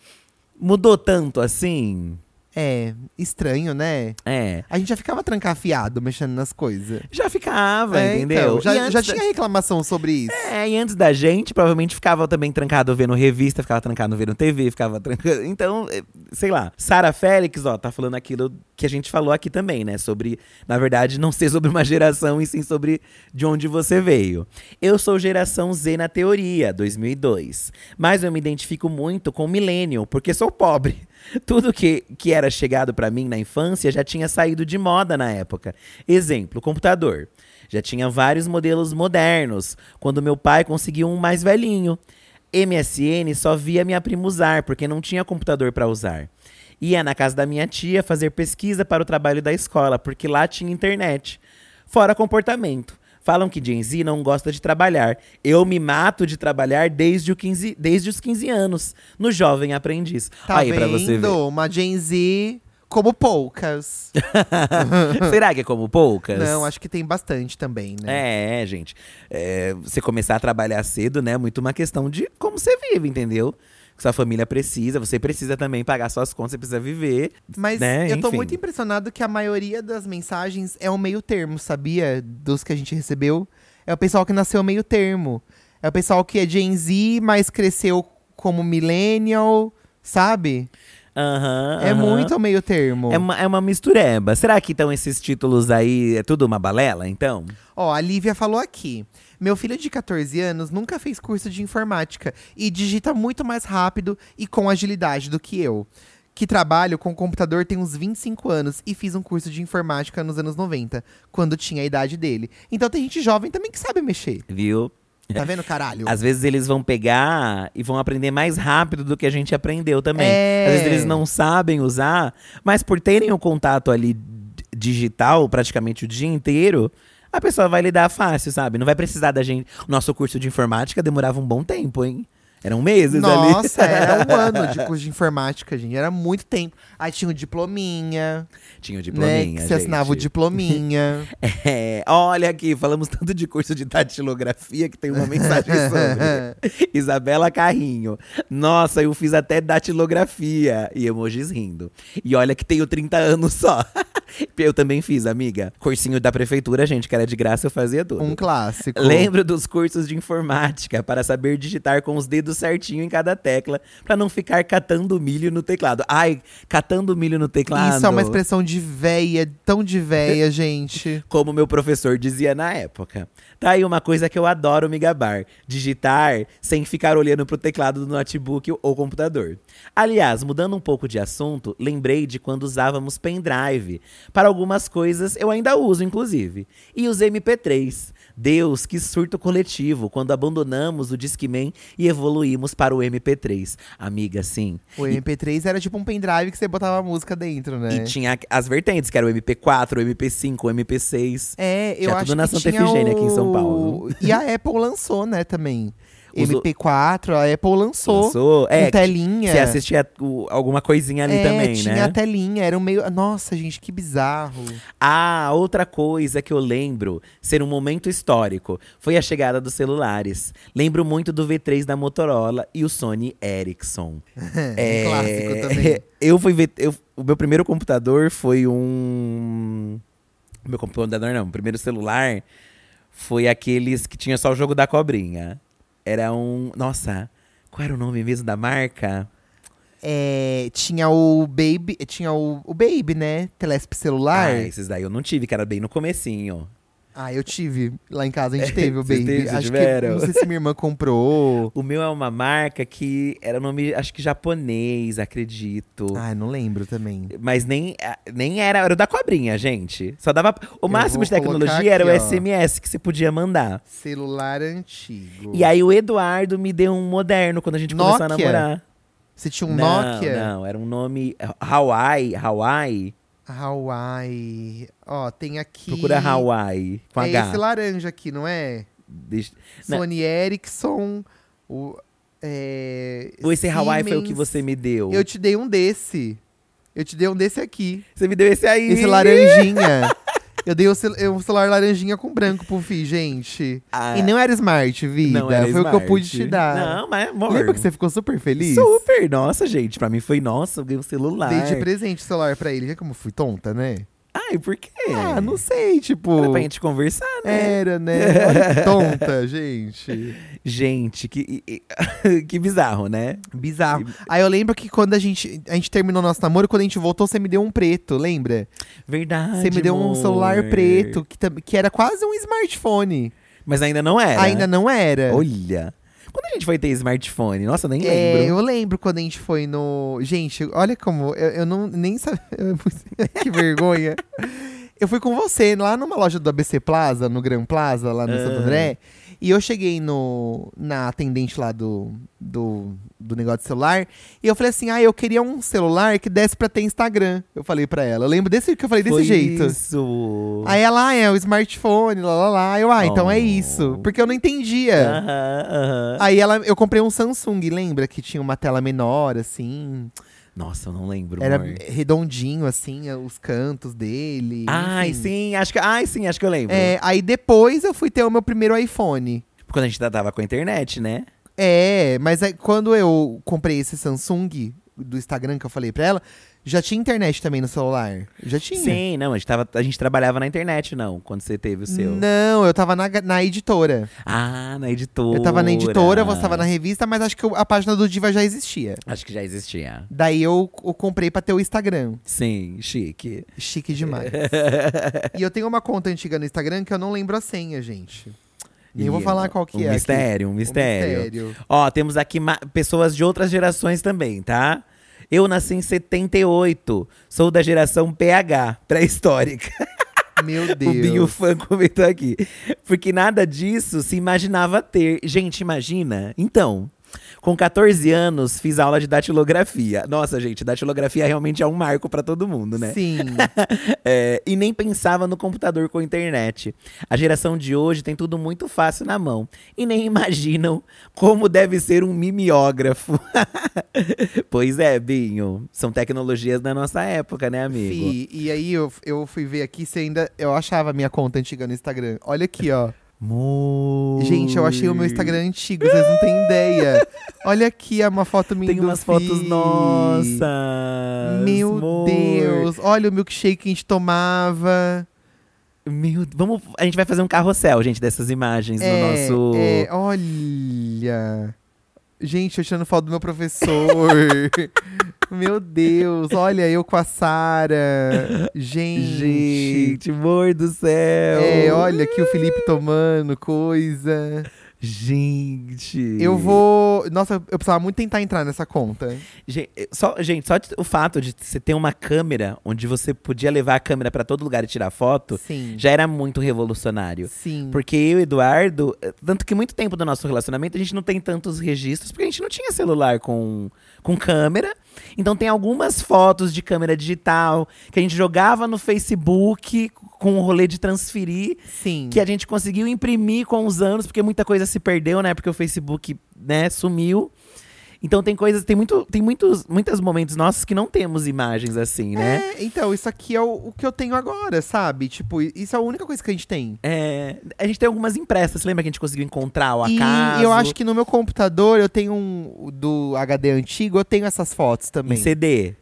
mudou tanto assim. É, estranho, né? É. A gente já ficava trancafiado mexendo nas coisas. Já ficava, É, entendeu? então, já, já da- tinha reclamação sobre isso. É, e antes da gente, provavelmente ficava também trancado vendo revista, ficava trancado vendo TV, ficava trancado. Então, é, sei lá. Sara Félix, ó, tá falando aquilo que a gente falou aqui também, né? Sobre, na verdade, não ser sobre uma geração e sim sobre de onde você veio. Eu sou geração Z na teoria, 2002. Mas eu me identifico muito com Millennial, porque sou pobre. Tudo que, que era chegado pra mim na infância já tinha saído de moda na época. Exemplo, computador. Já tinha vários modelos modernos, quando meu pai conseguiu um mais velhinho. MSN só via minha prima usar, porque não tinha computador para usar. Ia na casa da minha tia fazer pesquisa para o trabalho da escola, porque lá tinha internet. Fora comportamento. Falam que Gen Z não gosta de trabalhar. Eu me mato de trabalhar desde, o 15, desde os 15 anos, no Jovem Aprendiz. Tá Aí vendo? pra você ver. Uma Gen Z como poucas. Será que é como poucas? Não, acho que tem bastante também, né? É, gente. É, você começar a trabalhar cedo, né? É muito uma questão de como você vive, entendeu? Que sua família precisa, você precisa também pagar suas contas, você precisa viver. Mas né? eu tô Enfim. muito impressionado que a maioria das mensagens é o meio termo, sabia? Dos que a gente recebeu. É o pessoal que nasceu meio termo. É o pessoal que é Gen Z, mas cresceu como millennial, sabe? Aham, É aham. muito ao meio termo. É uma, é uma mistureba. Será que então esses títulos aí é tudo uma balela, então? Ó, a Lívia falou aqui. Meu filho de 14 anos nunca fez curso de informática e digita muito mais rápido e com agilidade do que eu. Que trabalho com computador tem uns 25 anos e fiz um curso de informática nos anos 90, quando tinha a idade dele. Então tem gente jovem também que sabe mexer. Viu? Tá vendo, caralho? Às vezes eles vão pegar e vão aprender mais rápido do que a gente aprendeu também. É. Às vezes eles não sabem usar, mas por terem o contato ali digital praticamente o dia inteiro, a pessoa vai lidar fácil, sabe? Não vai precisar da gente. O nosso curso de informática demorava um bom tempo, hein? Eram meses ali. Nossa, era um ano de curso de informática, gente. Era muito tempo. Aí tinha o diplominha, Tinha o né? diplominha, Que você assinava o gente. diplominha. É, olha aqui, falamos tanto de curso de datilografia que tem uma mensagem sobre. Isabela Carrinho. Nossa, eu fiz até datilografia. E emojis rindo. E olha que tenho 30 anos só. Eu também fiz, amiga. Cursinho da prefeitura, gente, que era de graça, eu fazia tudo. um clássico. Lembro dos cursos de informática para saber digitar com os dedos certinho em cada tecla, para não ficar catando milho no teclado. Ai, catando milho no teclado. Isso é uma expressão de véia, tão de véia, gente. como meu professor dizia na época. Tá aí uma coisa que eu adoro me gabar: digitar sem ficar olhando pro teclado do notebook ou computador. Aliás, mudando um pouco de assunto, lembrei de quando usávamos pendrive. Para algumas coisas eu ainda uso, inclusive. E os MP3. Deus, que surto coletivo quando abandonamos o Discman e evoluímos para o MP3. Amiga, sim. O MP3 era tipo um pendrive que você botava a música dentro, né? E tinha as vertentes, que era o MP4, o MP5, o MP6. É, eu Tinha acho tudo na que Santa Efigênia aqui em São o- Paulo. E a Apple lançou, né, também. Usou- MP4, a Apple lançou. Lançou? É, com telinha. Você assistia o- alguma coisinha ali é, também, tinha né? a telinha, era um meio… Nossa, gente, que bizarro. Ah, outra coisa que eu lembro ser um momento histórico foi a chegada dos celulares. Lembro muito do V3 da Motorola e o Sony Ericsson. É, clássico também. Eu fui ver. eu- o meu primeiro computador foi um. Meu computador não, o primeiro celular foi aqueles que tinha só o jogo da cobrinha. Era um. Nossa, qual era o nome mesmo da marca? É, tinha o Baby, tinha o, o Baby, né? Telesp celular. Ah, esses daí eu não tive, que era bem no comecinho. Ah, eu tive. Lá em casa a gente teve o Baby. teve? Acho que, tiveram? não sei se minha irmã comprou. O meu é uma marca que era nome, acho que japonês, acredito. Ai, não lembro também. Mas nem, ah, nem era, era o da cobrinha, gente. Só dava. O máximo de tecnologia colocar era o aqui, ó. SMS que você podia mandar. Celular antigo. E aí o Eduardo me deu um moderno quando a gente começou a Nokia? namorar. Você tinha um não, Nokia? Não, era um nome. Hawaii, Hawaii. Hawaii. Ó, tem aqui. Procura Hawaii com é H. esse laranja aqui, não é? Deixa-. Sony Ericsson. O, é, Ou esse Hawaii foi o que Siemens. você me deu? Eu te dei um desse. Eu te dei um desse aqui. Você me deu esse aí. Esse laranjinha. Eu dei um, cel- um celular laranjinha com branco pro Fi, gente. Ah. E não era smart, vida. Não era Foi o que eu pude smart. te dar. Não, mas amor. Lembra que você ficou super feliz? Super, nossa, gente. Pra mim foi, nossa, eu ganhei um celular. Dei de presente o celular pra ele. Já como eu fui tonta, né? Ai, por quê? Ah, não sei, tipo. Era pra gente conversar, né? Era, né? Olha que tonta, gente. Gente, que, que bizarro, né? Bizarro. Aí eu lembro que quando a gente, a gente terminou nosso namoro, quando a gente voltou, você me deu um preto, lembra? Verdade. Você me deu um amor. celular preto, que, que era quase um smartphone. Mas ainda não era. Ainda não era. Olha. Quando a gente foi ter smartphone? Nossa, eu nem É, lembro. eu lembro quando a gente foi no. Gente, olha como. Eu, eu não nem sabia. que vergonha. Eu fui com você lá numa loja do ABC Plaza, no Gran Plaza, lá no Ah. Santo André. E eu cheguei no, na atendente lá do, do, do negócio de celular. E eu falei assim: ah, eu queria um celular que desse pra ter Instagram. Eu falei pra ela. Eu lembro desse que eu falei desse Foi jeito. Isso. Aí ela, ah, é o smartphone, lá lá lá. Eu, ah, então é Oh. isso. Porque eu não entendia. Aham, aham. Aí ela, eu comprei um Samsung, lembra? Que tinha uma tela menor, assim. Nossa, eu não lembro, Era amor. redondinho, assim, os cantos dele. Ai, enfim. sim, acho que, ai, sim, acho que eu lembro. É, aí depois eu fui ter o meu primeiro iPhone. Quando a gente tava com a internet, né? É, mas aí, quando eu comprei esse Samsung do Instagram que eu falei pra ela, já tinha internet também no celular. Já tinha. Sim, não, a gente, tava, a gente trabalhava na internet, não, quando você teve o seu. Não, eu tava na, na editora. Ah, na editora. Eu tava na editora, você tava na revista, mas acho que a página do Diva já existia. Acho que já existia. Daí eu, eu comprei pra ter o Instagram. Sim, chique. Chique demais. e eu tenho uma conta antiga no Instagram que eu não lembro a senha, gente. E eu vou falar qual que um é. aqui. Mistério, um mistério. mistério. Ó, temos aqui pessoas de outras gerações também, tá? Eu nasci em 78, sou da geração PH, pré-histórica. Meu O Deus. Binho Fã comentou aqui. Porque nada disso se imaginava ter. Gente, imagina. Então, com 14 anos, fiz aula de datilografia. Nossa, gente, datilografia realmente é um marco pra todo mundo, né? Sim. É, e nem pensava no computador com internet. A geração de hoje tem tudo muito fácil na mão. E nem imaginam como deve ser um mimeógrafo. pois é, Binho. São tecnologias da nossa época, né, amigo? Fi, e aí eu, eu fui ver aqui se ainda. Eu achava a minha conta antiga no Instagram. Olha aqui, ó. Amor. Gente, eu achei o meu Instagram antigo, vocês não têm ideia. Olha aqui, é uma foto minha Tem umas fotos nossas. Meu amor. Deus. Olha o milkshake que a gente tomava. Meu, vamos, a gente vai fazer um carrossel, gente, dessas imagens é, no nosso. é, olha. Gente, eu tirando foto do meu professor. meu Deus, olha eu com a Sara. Gente. Gente, amor do céu. É, olha aqui o Felipe tomando coisa. Gente. Eu vou. Nossa, eu precisava muito tentar entrar nessa conta. Gente, só, gente, só o fato de você ter uma câmera onde você podia levar a câmera pra todo lugar e tirar foto Sim. já era muito revolucionário. Sim. Porque eu e o Eduardo, eh, tanto que muito tempo do nosso relacionamento a gente não tem tantos registros, porque a gente não tinha celular com, com câmera. Então tem algumas fotos de câmera digital que a gente jogava no Facebook com o rolê de transferir Sim. que a gente conseguiu imprimir com os anos, porque muita coisa se perdeu, né? Porque o Facebook, né, sumiu. Então tem coisas, tem muito, tem muitos, muitos momentos nossos que não temos imagens assim, né? É, então, isso aqui é o, o que eu tenho agora, sabe? Tipo, isso é a única coisa que a gente tem. É, a gente tem algumas impressas. Lembra que a gente conseguiu encontrar o E acaso? eu acho que no meu computador eu tenho um do HD antigo, eu tenho essas fotos em também. CD.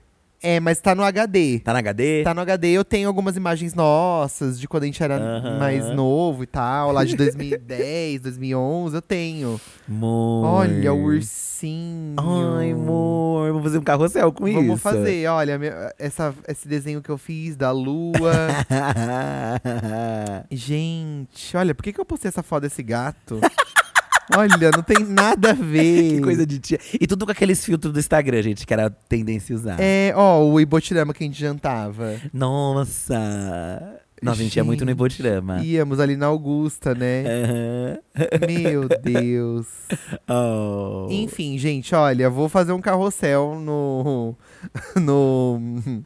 É, mas tá no HD. Tá na HD? Tá no HD, eu tenho algumas imagens nossas de quando a gente era Aham. mais novo e tal, lá de 2010, 2011, eu tenho. Amor. Olha o ursinho. Ai, amor, vamos fazer um carrossel com isso. Vamos fazer, olha, meu- essa, esse desenho que eu fiz da lua. Gente, olha, por que, que eu postei essa foto desse gato? olha, não tem nada a ver. que coisa de tia. E tudo com aqueles filtros do Instagram, gente, que era tendência a usar. É, ó, o Ibotirama que a gente jantava. Nossa. Nossa, a gente ia muito no Ibotirama. Íamos ali na Augusta, né? Aham. Meu Deus. Oh. Enfim, gente, olha, vou fazer um carrossel no, no,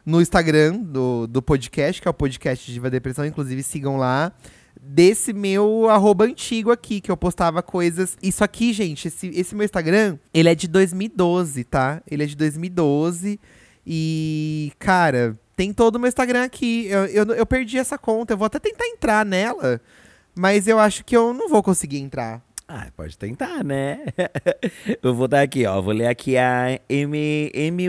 no Instagram do, do podcast, que é o podcast Diva Depressão. Inclusive, sigam lá. Desse meu arroba antigo aqui, que eu postava coisas. Isso aqui, gente, esse, esse meu Instagram, ele é de 2012, tá? Ele é de 2012. E, cara, tem todo o meu Instagram aqui. Eu, eu, eu perdi essa conta. Eu vou até tentar entrar nela. Mas eu acho que eu não vou conseguir entrar. Ah, pode tentar, né? eu vou dar aqui, ó. Vou ler aqui a M, M,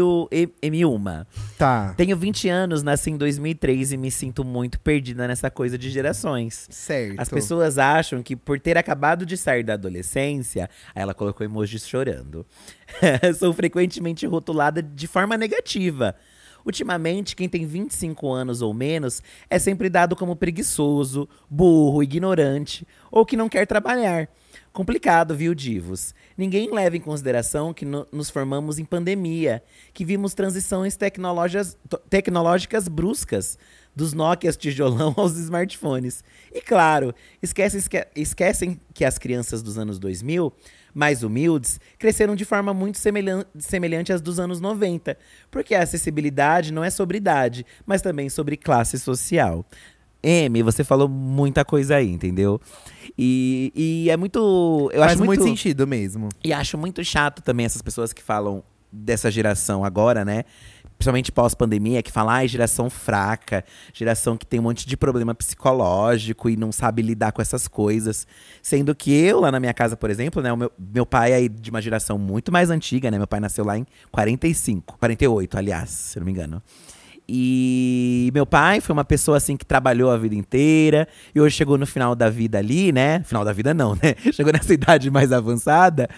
M1. Tá. Tenho 20 anos, nasci em 2003 e me sinto muito perdida nessa coisa de gerações. Certo. As pessoas acham que por ter acabado de sair da adolescência, aí ela colocou emojis chorando. Sou frequentemente rotulada de forma negativa. Ultimamente, quem tem 25 anos ou menos é sempre dado como preguiçoso, burro, ignorante ou que não quer trabalhar. Complicado, viu, divos? Ninguém leva em consideração que no- nos formamos em pandemia, que vimos transições tecnológicas, bruscas, dos Nokias tijolão aos smartphones. E claro, esquecem, esque- esquecem que as crianças dos anos 2000, mais humildes, cresceram de forma muito semelhan- semelhante às dos anos 90, porque a acessibilidade não é sobre idade, mas também sobre classe social. M, você falou muita coisa aí, entendeu? E, e é muito. Eu Faz acho muito muito sentido mesmo. e acho muito chato também essas pessoas que falam dessa geração agora, né? Principalmente pós-pandemia, que falam, ai, geração fraca, geração que tem um monte de problema psicológico e não sabe lidar com essas coisas. Sendo que eu, lá na minha casa, por exemplo, né? O meu, meu pai é de uma geração muito mais antiga, né? Meu pai nasceu lá em 45, 48, aliás, se eu não me engano. E meu pai foi uma pessoa assim que trabalhou a vida inteira e hoje chegou no final da vida ali, né? Final da vida não, né? Chegou nessa idade mais avançada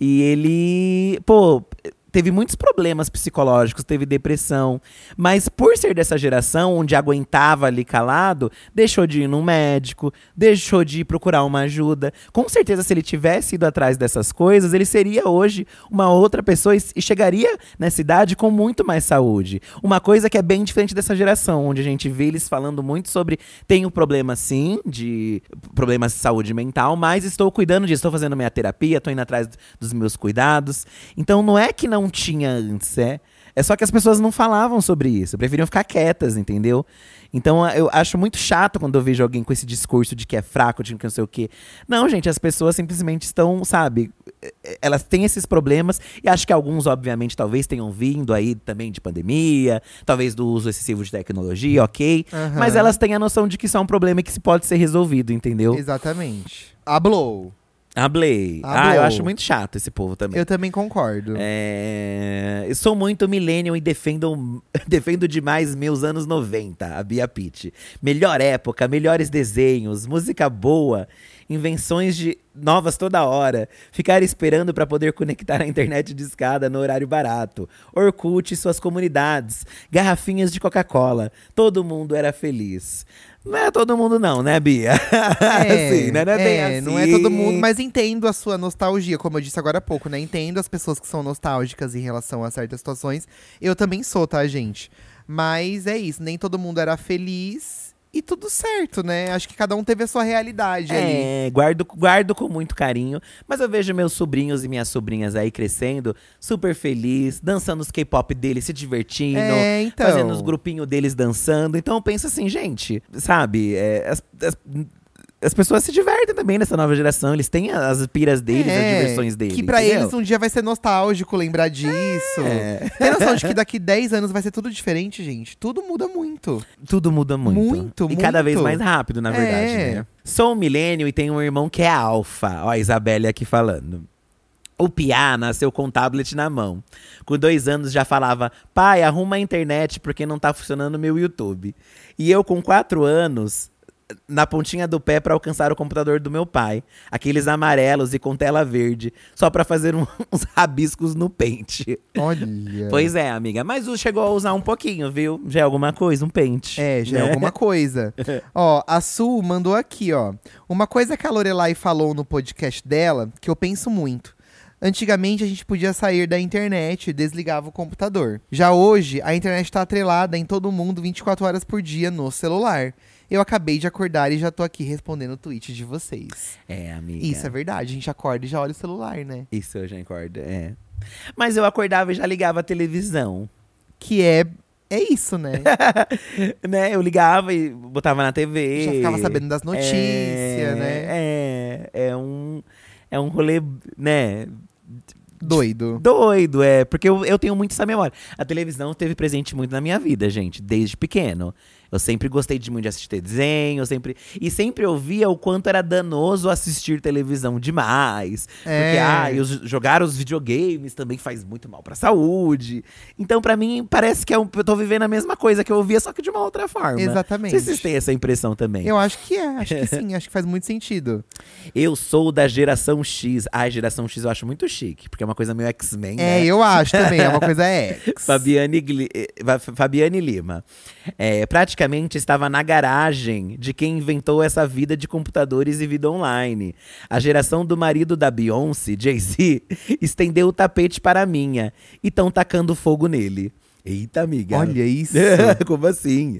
e ele, pô, teve muitos problemas psicológicos, teve depressão, mas por ser dessa geração onde aguentava ali calado, deixou de ir num médico, deixou de ir procurar uma ajuda. Com certeza, se ele tivesse ido atrás dessas coisas, ele seria hoje uma outra pessoa e e chegaria nessa idade com muito mais saúde. Uma coisa que é bem diferente dessa geração, onde a gente vê eles falando muito sobre tenho problema sim, de problemas de saúde mental, mas estou cuidando disso, estou fazendo minha terapia, estou indo atrás dos meus cuidados. Então não é que não tinha antes, é. É só que as pessoas não falavam sobre isso, preferiam ficar quietas, entendeu? Então a- eu acho muito chato quando eu vejo alguém com esse discurso de que é fraco, de que não sei o quê. Não, gente, as pessoas simplesmente estão, sabe, eh, eh, elas têm esses problemas e acho que alguns, obviamente, talvez tenham vindo aí também de pandemia, talvez do uso excessivo de tecnologia, ok. Aham. Mas elas têm a noção de que isso é um problema e que se pode ser resolvido, entendeu? Exatamente. Hablou. Hablei. Ah, eu acho muito chato esse povo também. Eu também concordo. É, eu sou muito millennial e defendo, defendo demais meus anos 90, a Bia Pitt. Melhor época, melhores desenhos, música boa, invenções de novas toda hora, ficar esperando para poder conectar a internet de escada no horário barato, Orkut e suas comunidades, garrafinhas de Coca-Cola, todo mundo era feliz. Não é todo mundo não, né, Bia? Assim, né? Não é, bem assim. não é todo mundo, mas entendo a sua nostalgia, como eu disse agora há pouco, né? Entendo as pessoas que são nostálgicas em relação a certas situações. Eu também sou, tá, gente? Mas é isso, nem todo mundo era feliz e tudo certo, né? Acho que cada um teve a sua realidade ali. É, guardo, guardo com muito carinho. Mas eu vejo meus sobrinhos e minhas sobrinhas aí crescendo, super feliz, dançando os K-pop deles, se divertindo, É, então. fazendo os grupinhos deles dançando. Então eu penso assim, gente, sabe? é, as, as- as pessoas se divertem também nessa nova geração. Eles têm as piras deles, É, as diversões deles. Que pra entendeu? eles um dia vai ser nostálgico lembrar disso. É. Tem noção de que daqui 10 anos vai ser tudo diferente, gente? Tudo muda muito. Tudo muda muito. Muito, E cada vez muito. mais rápido, na verdade, É. né? Sou um milênio e tenho um irmão que é alfa. Ó, a Isabelle aqui falando. O Piá nasceu com tablet na mão. Com dois anos já falava: pai, arruma a internet porque não tá funcionando o meu YouTube. E eu, com quatro anos, na pontinha do pé para alcançar o computador do meu pai. Aqueles amarelos e com tela verde, só para fazer um- uns rabiscos no pente. Olha. Pois é, amiga. Mas o chegou a usar um pouquinho, viu? Já é alguma coisa, um pente. É, já é né? alguma coisa. ó, a Su mandou aqui, ó. Uma coisa que a Lorelai falou no podcast dela, que eu penso muito. Antigamente a gente podia sair da internet e desligava o computador. Já hoje, a internet tá atrelada em todo mundo 24 horas por dia no celular. Eu acabei de acordar e já tô aqui respondendo o tweet de vocês. É, amiga. Isso é verdade, a gente acorda e já olha o celular, né? Isso eu já acordo, é. Mas eu acordava e já ligava a televisão. Que é é isso, né? né? Eu ligava e botava na TV. Já ficava sabendo das notícias, É, né? É, é um, é um rolê, né? Doido. Doido, é. Porque eu, eu tenho muito essa memória. A televisão teve presente muito na minha vida, gente, desde pequeno. Eu sempre gostei de muito de assistir desenho, eu sempre. E sempre ouvia o quanto era danoso assistir televisão demais. Porque, É. ah, e os- jogar os videogames também faz muito mal pra saúde. Então, pra mim, parece que é um, eu tô vivendo a mesma coisa que eu ouvia, só que de uma outra forma. Exatamente. Não sei se vocês têm essa impressão também. Eu acho que é, acho que sim, acho que faz muito sentido. Eu sou da geração X. Ai, geração X eu acho muito chique, porque é uma coisa meio X-Men, É, né? eu acho também, é uma coisa X. Fabiane, Gli- eh, Fabiane Lima. É, praticamente estava na garagem de quem inventou essa vida de computadores e vida online. A geração do marido da Beyoncé, Jay-Z, estendeu o tapete para a minha e estão tacando fogo nele. Eita, amiga. Olha isso. Como assim?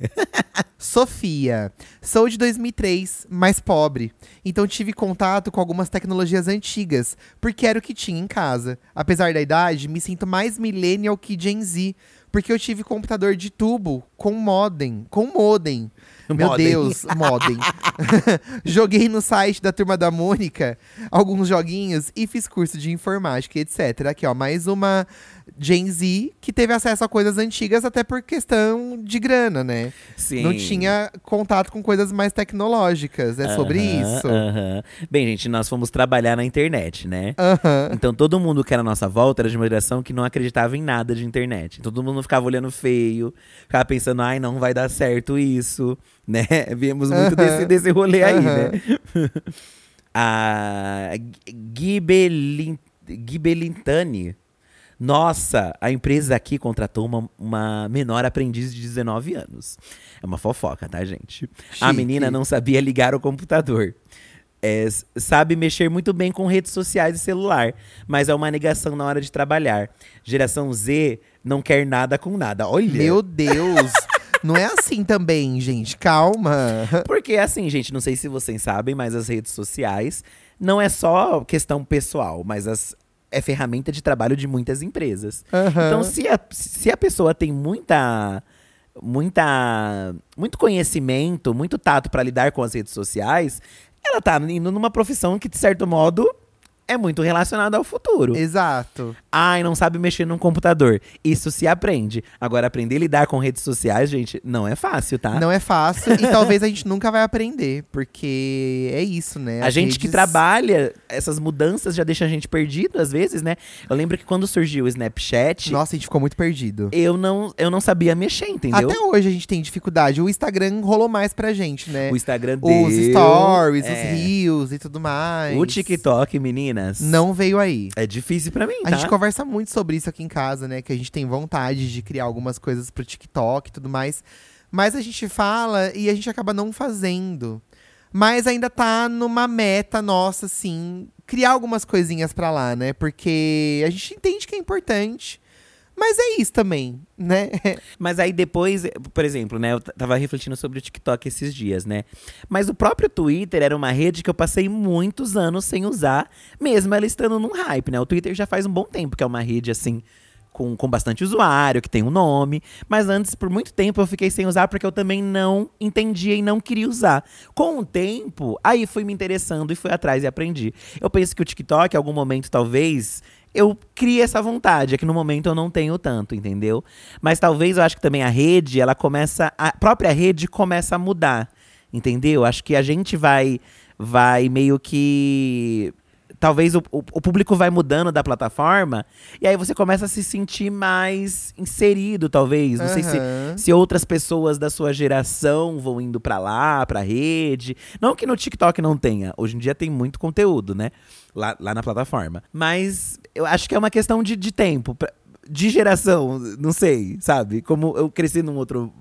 Sofia, sou de 2003, mais pobre. Então tive contato com algumas tecnologias antigas, porque era o que tinha em casa. Apesar da idade, me sinto mais millennial que Gen Z, porque eu tive computador de tubo com modem, com modem. Meu Modem. Deus, modem. Joguei no site da Turma da Mônica alguns joguinhos e fiz curso de informática, e etc. Aqui, ó, mais uma Gen Z que teve acesso a coisas antigas até por questão de grana, né? Sim. Não tinha contato com coisas mais tecnológicas. É sobre Aham, isso. aham. Bem, gente, nós fomos trabalhar na internet, né? Aham. Então todo mundo que era à nossa volta era de uma geração que não acreditava em nada de internet. Todo mundo ficava olhando feio, ficava pensando, ai, não vai dar certo isso, né? Vimos muito desse, desse rolê aí, né? A Gibelin, Gibelintani. Nossa, a empresa aqui contratou uma, uma menor aprendiz de 19 anos. É uma fofoca, tá, gente? A Chique. menina não sabia ligar o computador. É, sabe mexer muito bem com redes sociais e celular, mas é uma negação na hora de trabalhar. Geração Z não quer nada com nada. Olha! Meu Deus. Não é assim também, gente. Calma. Porque assim, gente, não sei se vocês sabem, mas as redes sociais não é só questão pessoal, mas as, é ferramenta de trabalho de muitas empresas. Aham. Então, se a, se a pessoa tem muita. Muita, muito conhecimento, muito tato para lidar com as redes sociais, ela tá indo numa profissão que, de certo modo, é muito relacionada ao futuro. Exato. Ai, não sabe mexer num computador. Isso se aprende. Agora, aprender a lidar com redes sociais, gente, não é fácil, tá? Não é fácil e talvez a gente nunca vai aprender, porque é isso, né? A As gente que redes- trabalha, essas mudanças já deixam a gente perdido às vezes, né? Eu lembro que quando surgiu o Snapchat, Nossa, a gente ficou muito perdido. eu não, eu não sabia mexer, entendeu? Até hoje a gente tem dificuldade. O Instagram rolou mais pra gente, né? O Instagram Os deu, stories, é. os reels e tudo mais. O TikTok, meninas. Não veio aí. É difícil pra mim, A tá? gente conversa muito sobre isso aqui em casa, né? Que a gente tem vontade de criar algumas coisas pro TikTok e tudo mais. Mas a gente fala e a gente acaba não fazendo. Mas ainda tá numa meta nossa, assim, criar algumas coisinhas pra lá, né? Porque a gente entende que é importante. Mas é isso também, né? Mas aí depois, por exemplo, né? Eu tava refletindo sobre o TikTok esses dias, né? Mas o próprio Twitter era uma rede que eu passei muitos anos sem usar, mesmo ela estando num hype, né? O Twitter já faz um bom tempo que é uma rede assim. Com, com bastante usuário, que tem um nome. Mas antes, por muito tempo, eu fiquei sem usar porque eu também não entendia e não queria usar. Com o tempo, aí fui me interessando e fui atrás e aprendi. Eu penso que o TikTok, em algum momento, talvez, eu crie essa vontade. É que no momento eu não tenho tanto, entendeu? Mas talvez eu acho que também a rede, ela começa. A própria rede começa a mudar. Entendeu? Acho que a gente vai, vai meio que talvez o, o, o público vai mudando da plataforma e aí você começa a se sentir mais inserido, talvez. Não sei se, se outras pessoas da sua geração vão indo pra lá, pra rede. Não que no TikTok não tenha. Hoje em dia tem muito conteúdo, né? Lá, lá na plataforma. Mas eu acho que é uma questão de, de tempo. pra- De geração, não sei, sabe? Como eu cresci num outro.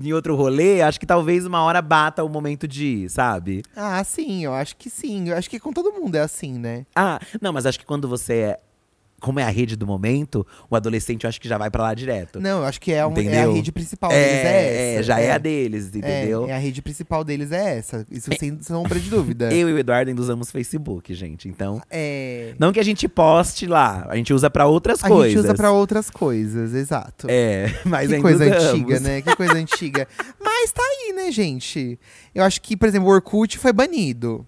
em outro rolê, acho que talvez uma hora bata o momento de ir, sabe? Ah, sim, eu acho que sim. Eu acho que com todo mundo é assim, né? Ah, não, mas acho que quando você é. Como é a rede do momento, o adolescente eu acho que já vai pra lá direto. Não, eu acho que é, um- é a rede principal deles, é essa. já é. a deles, entendeu? É, é a rede principal deles é essa. Isso sem sombra de dúvida. Eu e o Eduardo ainda usamos Facebook, gente. Então. É. Não que a gente poste lá, a gente usa pra outras A coisas. gente usa pra outras coisas, exato. É, mas que ainda coisa usamos. antiga, né? Que coisa antiga. Mas tá aí, né, gente? Eu acho que, por exemplo, o Orkut foi banido.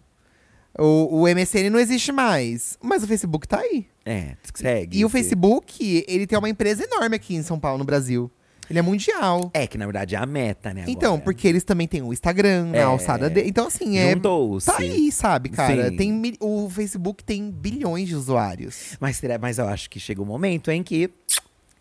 O, o MSN não existe mais. Mas o Facebook tá aí. É, segue. E o Facebook, ele tem uma empresa enorme aqui em São Paulo, no Brasil. Ele é mundial. É, que na verdade é a meta, né? Então, agora. porque eles também têm o Instagram, na É. alçada dele. Então, assim, é. Juntou-se. Tá aí, sabe, cara? Sim. Tem, mi- o Facebook tem bilhões de usuários. Mas, será- mas eu acho que chega um momento em que.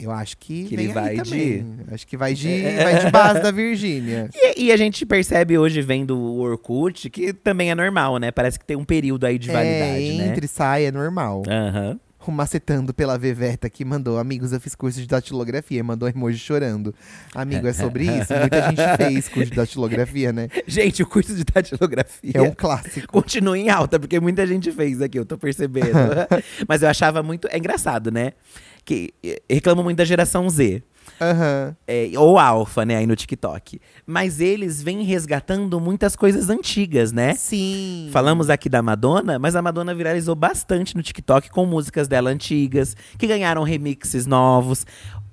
Eu acho que, Que ele vai de-. Acho que vai de, vai de base da Virgínia. E, e a gente percebe hoje, vendo o Orkut, que também é normal, né? Parece que tem um período aí de validade, é, né? entre e sai, é normal. Aham. O Macetando pela Veveta que mandou, amigos, eu fiz curso de datilografia, mandou emoji chorando. Amigo, é sobre isso? Muita gente fez curso de datilografia, né? Gente, o curso de datilografia É um clássico. continua em alta, porque muita gente fez aqui, eu tô percebendo. Mas eu achava muito. É engraçado, né? Que reclamam muito da geração Z. Aham. é, ou alfa, né, aí no TikTok. Mas eles vêm resgatando muitas coisas antigas, né? Sim. Falamos aqui da Madonna, mas a Madonna viralizou bastante no TikTok com músicas dela antigas, que ganharam remixes novos.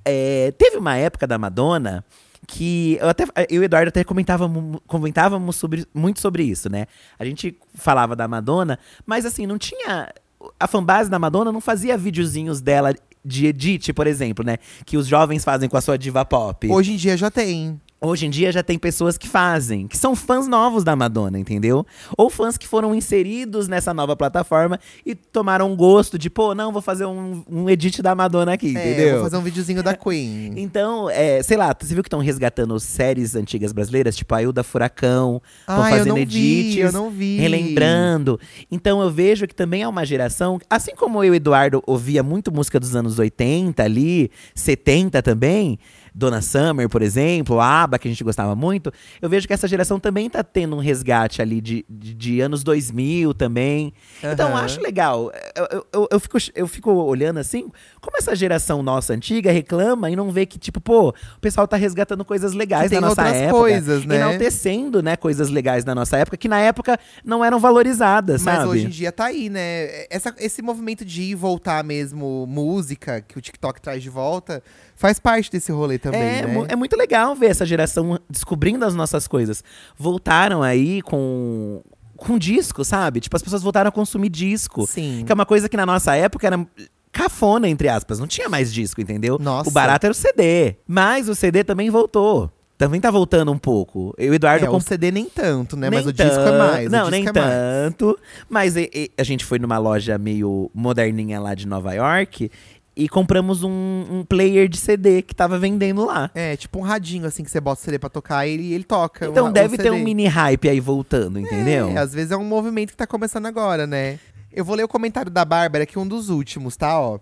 É, teve uma época da Madonna que eu, até, eu e o Eduardo até comentávamos, comentávamos sobre, muito sobre isso, né? A gente falava da Madonna, mas assim, não tinha. A fanbase da Madonna não fazia videozinhos dela de edit, por exemplo, né? Que os jovens fazem com a sua diva pop. Hoje em dia já tem. Hoje em dia já tem pessoas que fazem, que são fãs novos da Madonna, entendeu? Ou fãs que foram inseridos nessa nova plataforma e tomaram gosto de, pô, não, vou fazer um, um edit da Madonna aqui, É, entendeu? vou fazer um videozinho da Queen. Então, é, sei lá, você viu que estão resgatando séries antigas brasileiras, tipo a Ilda Furacão, estão Ah, eu fazendo não vi, edits, eu não vi. relembrando. Então eu vejo que também é uma geração, assim como eu e o Eduardo ouvia muito música dos anos 80 ali, 70 também, Dona Summer, por exemplo, a ABBA, que a gente gostava muito, eu vejo que essa geração também tá tendo um resgate ali de, de, de anos 2000 também. Então eu Aham. acho legal. Eu, eu, eu, eu fico, eu fico olhando assim, como essa geração nossa antiga reclama e não vê que, tipo, pô, o pessoal tá resgatando coisas legais da nossa época. coisas, né? Enaltecendo, né, coisas legais da nossa época, que na época não eram valorizadas, Mas sabe? hoje em dia tá aí, né? Essa, esse movimento de ir voltar mesmo música, que o TikTok traz de volta, faz parte desse rolê também, é, né? é muito legal ver essa geração descobrindo as nossas coisas. Voltaram aí com com disco, sabe? Tipo, as pessoas voltaram a consumir disco. Sim. Que é uma coisa que na nossa época era cafona, entre aspas. Não tinha mais disco, entendeu? Nossa. O barato era o CD. Mas o CD também voltou. Também tá voltando um pouco. Eu o Eduardo É, o CD nem tanto, né? Nem Mas o disco é mais. Não, nem é mais. tanto. Mas e- e- a gente foi numa loja meio moderninha lá de Nova York e compramos um, um player de CD que tava vendendo lá. É, tipo um radinho assim que você bota o CD pra tocar e ele, ele toca. Então um- deve um ter um mini hype aí voltando, entendeu? É, às vezes é um movimento que tá começando agora, né? Eu vou ler o comentário da Bárbara, que é um dos últimos, tá? Ó.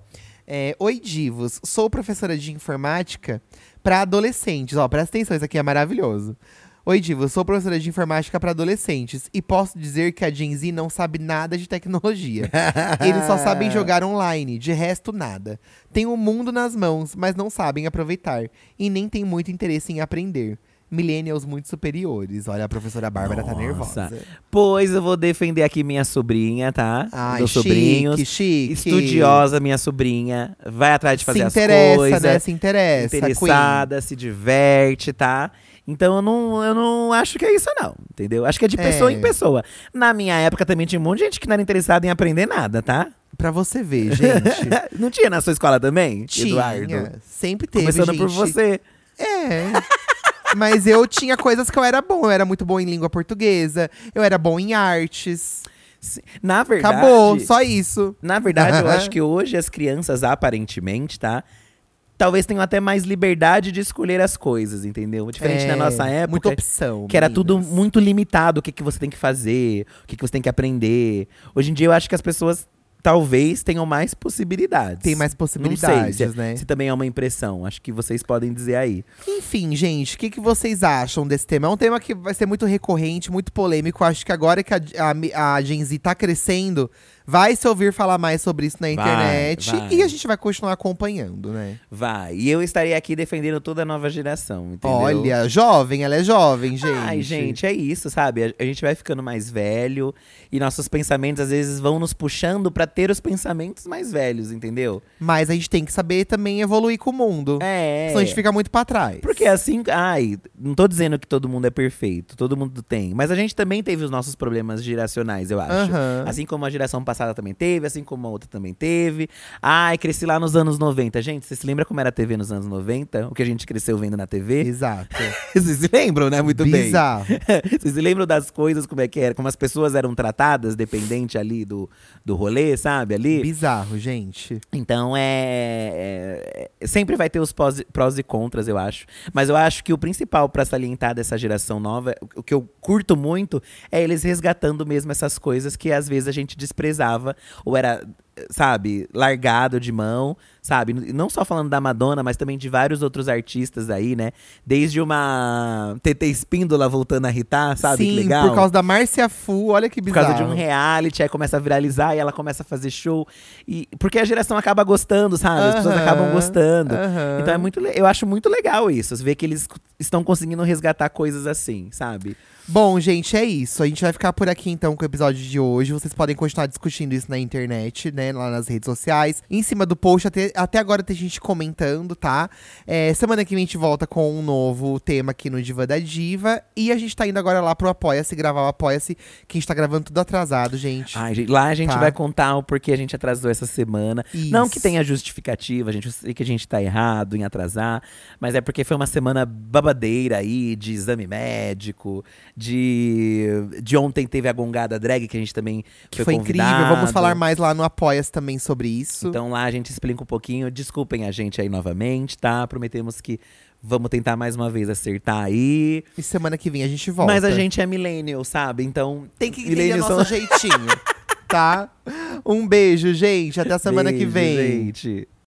É, Oi, divos. Sou professora de informática para adolescentes. Ó, presta atenção, isso aqui é maravilhoso. Oi, divos. Sou professora de informática para adolescentes e posso dizer que a Gen Z não sabe nada de tecnologia. Eles só sabem jogar online, de resto nada. Tem o mundo nas mãos, mas não sabem aproveitar e nem tem muito interesse em aprender. Millennials muito superiores. Olha, a professora Bárbara tá Nossa. nervosa. Pois eu vou defender aqui minha sobrinha, tá? Ai, chique, sobrinhos. chique. Estudiosa, minha sobrinha. Vai atrás de fazer Se as interessa, coisas. né? Se interessa. interessada, se diverte, tá? Então eu não, eu não acho que é isso, não. Entendeu? Acho que é de pessoa É. em pessoa. Na minha época também tinha um monte de gente que não era interessada em aprender nada, tá? Pra você ver, gente. não tinha na sua escola também, Tinha. Eduardo? Sempre teve, Começando gente. por você. É. Mas eu tinha coisas que eu era bom. Eu era muito bom em língua portuguesa. Eu era bom em artes. Na verdade. Acabou, só isso. Na verdade, eu acho que hoje as crianças, aparentemente, tá? Talvez tenham até mais liberdade de escolher as coisas, entendeu? Diferente É, da nossa época. Muita opção. Que era tudo muito limitado, o que, que você tem que fazer, o que, que você tem que aprender. Hoje em dia eu acho que as pessoas talvez tenham mais possibilidades. Tem mais possibilidades, sei se, né? se também é uma impressão. Acho que vocês podem dizer aí. Enfim, gente, o que, que vocês acham desse tema? É um tema que vai ser muito recorrente, muito polêmico. Acho que agora que a, a, a Gen Z tá crescendo, vai se ouvir falar mais sobre isso na Vai, internet. vai. E a gente vai continuar acompanhando, né? Vai. E eu estarei aqui defendendo toda a nova geração, entendeu? Olha, jovem, ela é jovem, gente. Ai, gente, é isso, sabe? A, gente vai ficando mais velho e nossos pensamentos às vezes vão nos puxando pra ter os pensamentos mais velhos, entendeu? Mas a gente tem que saber também evoluir com o mundo. É. Senão a gente fica muito pra trás. Porque assim, ai, não tô dizendo que todo mundo é perfeito, todo mundo tem. Mas a gente também teve os nossos problemas geracionais, eu acho. Aham. Assim como a geração passada também teve, assim como a outra também teve. Ai, cresci lá nos anos 90. Gente, você se lembra como era a TV nos anos 90? O que a gente cresceu vendo na TV? Exato. Vocês se lembram, né? Muito bem. Bizarro. Vocês se lembram das coisas, como é que era? Como as pessoas eram tratadas, dependente ali do, do rolê, sabe? Ali. Bizarro, gente. Então é, é- Sempre vai ter os pós, prós e contras, eu acho. Mas eu acho que o principal pra salientar dessa geração nova, o- o que eu curto muito, é eles resgatando mesmo essas coisas que às vezes a gente desprezava, ou era, sabe, largado de mão, sabe? Não só falando da Madonna, mas também de vários outros artistas aí, né? Desde uma TT Espíndola voltando a irritar, sabe? Sim, que legal. por causa da Márcia Fu, olha que Por bizarro. causa de um reality, aí começa a viralizar e ela começa a fazer show. E, porque a geração acaba gostando, sabe? As pessoas Aham, acabam gostando. aham. Então é muito eu acho muito legal isso. Ver que eles estão conseguindo resgatar coisas assim, sabe? Bom, gente, é isso. A gente vai ficar por aqui então com o episódio de hoje. Vocês podem continuar discutindo isso na internet, né? Lá nas redes sociais. Em cima do post, até, até agora tem gente comentando, tá? É, semana que vem a gente volta com um novo tema aqui no Diva da Diva. E a gente tá indo agora lá pro Apoia-se, gravar o Apoia-se, que a gente tá gravando tudo atrasado, gente. Ai, gente, lá a gente Tá. vai contar o porquê a gente atrasou essa semana. Não Isso. que tenha justificativa, gente. Eu sei que a gente tá errado em atrasar, mas é porque foi uma semana babadeira aí, de exame médico, de. De ontem teve a gongada drag, que a gente também que foi, foi incrível. Vamos falar mais lá no Apoia-se também sobre isso. Então lá a gente explica um pouquinho. Desculpem a gente aí novamente, tá? Prometemos que vamos tentar mais uma vez acertar aí. E semana que vem a gente volta. Mas a gente é millennial, sabe? Então. tem que entender nosso são- jeitinho, tá? Um beijo, gente. Até a semana que Beijo, vem. Gente.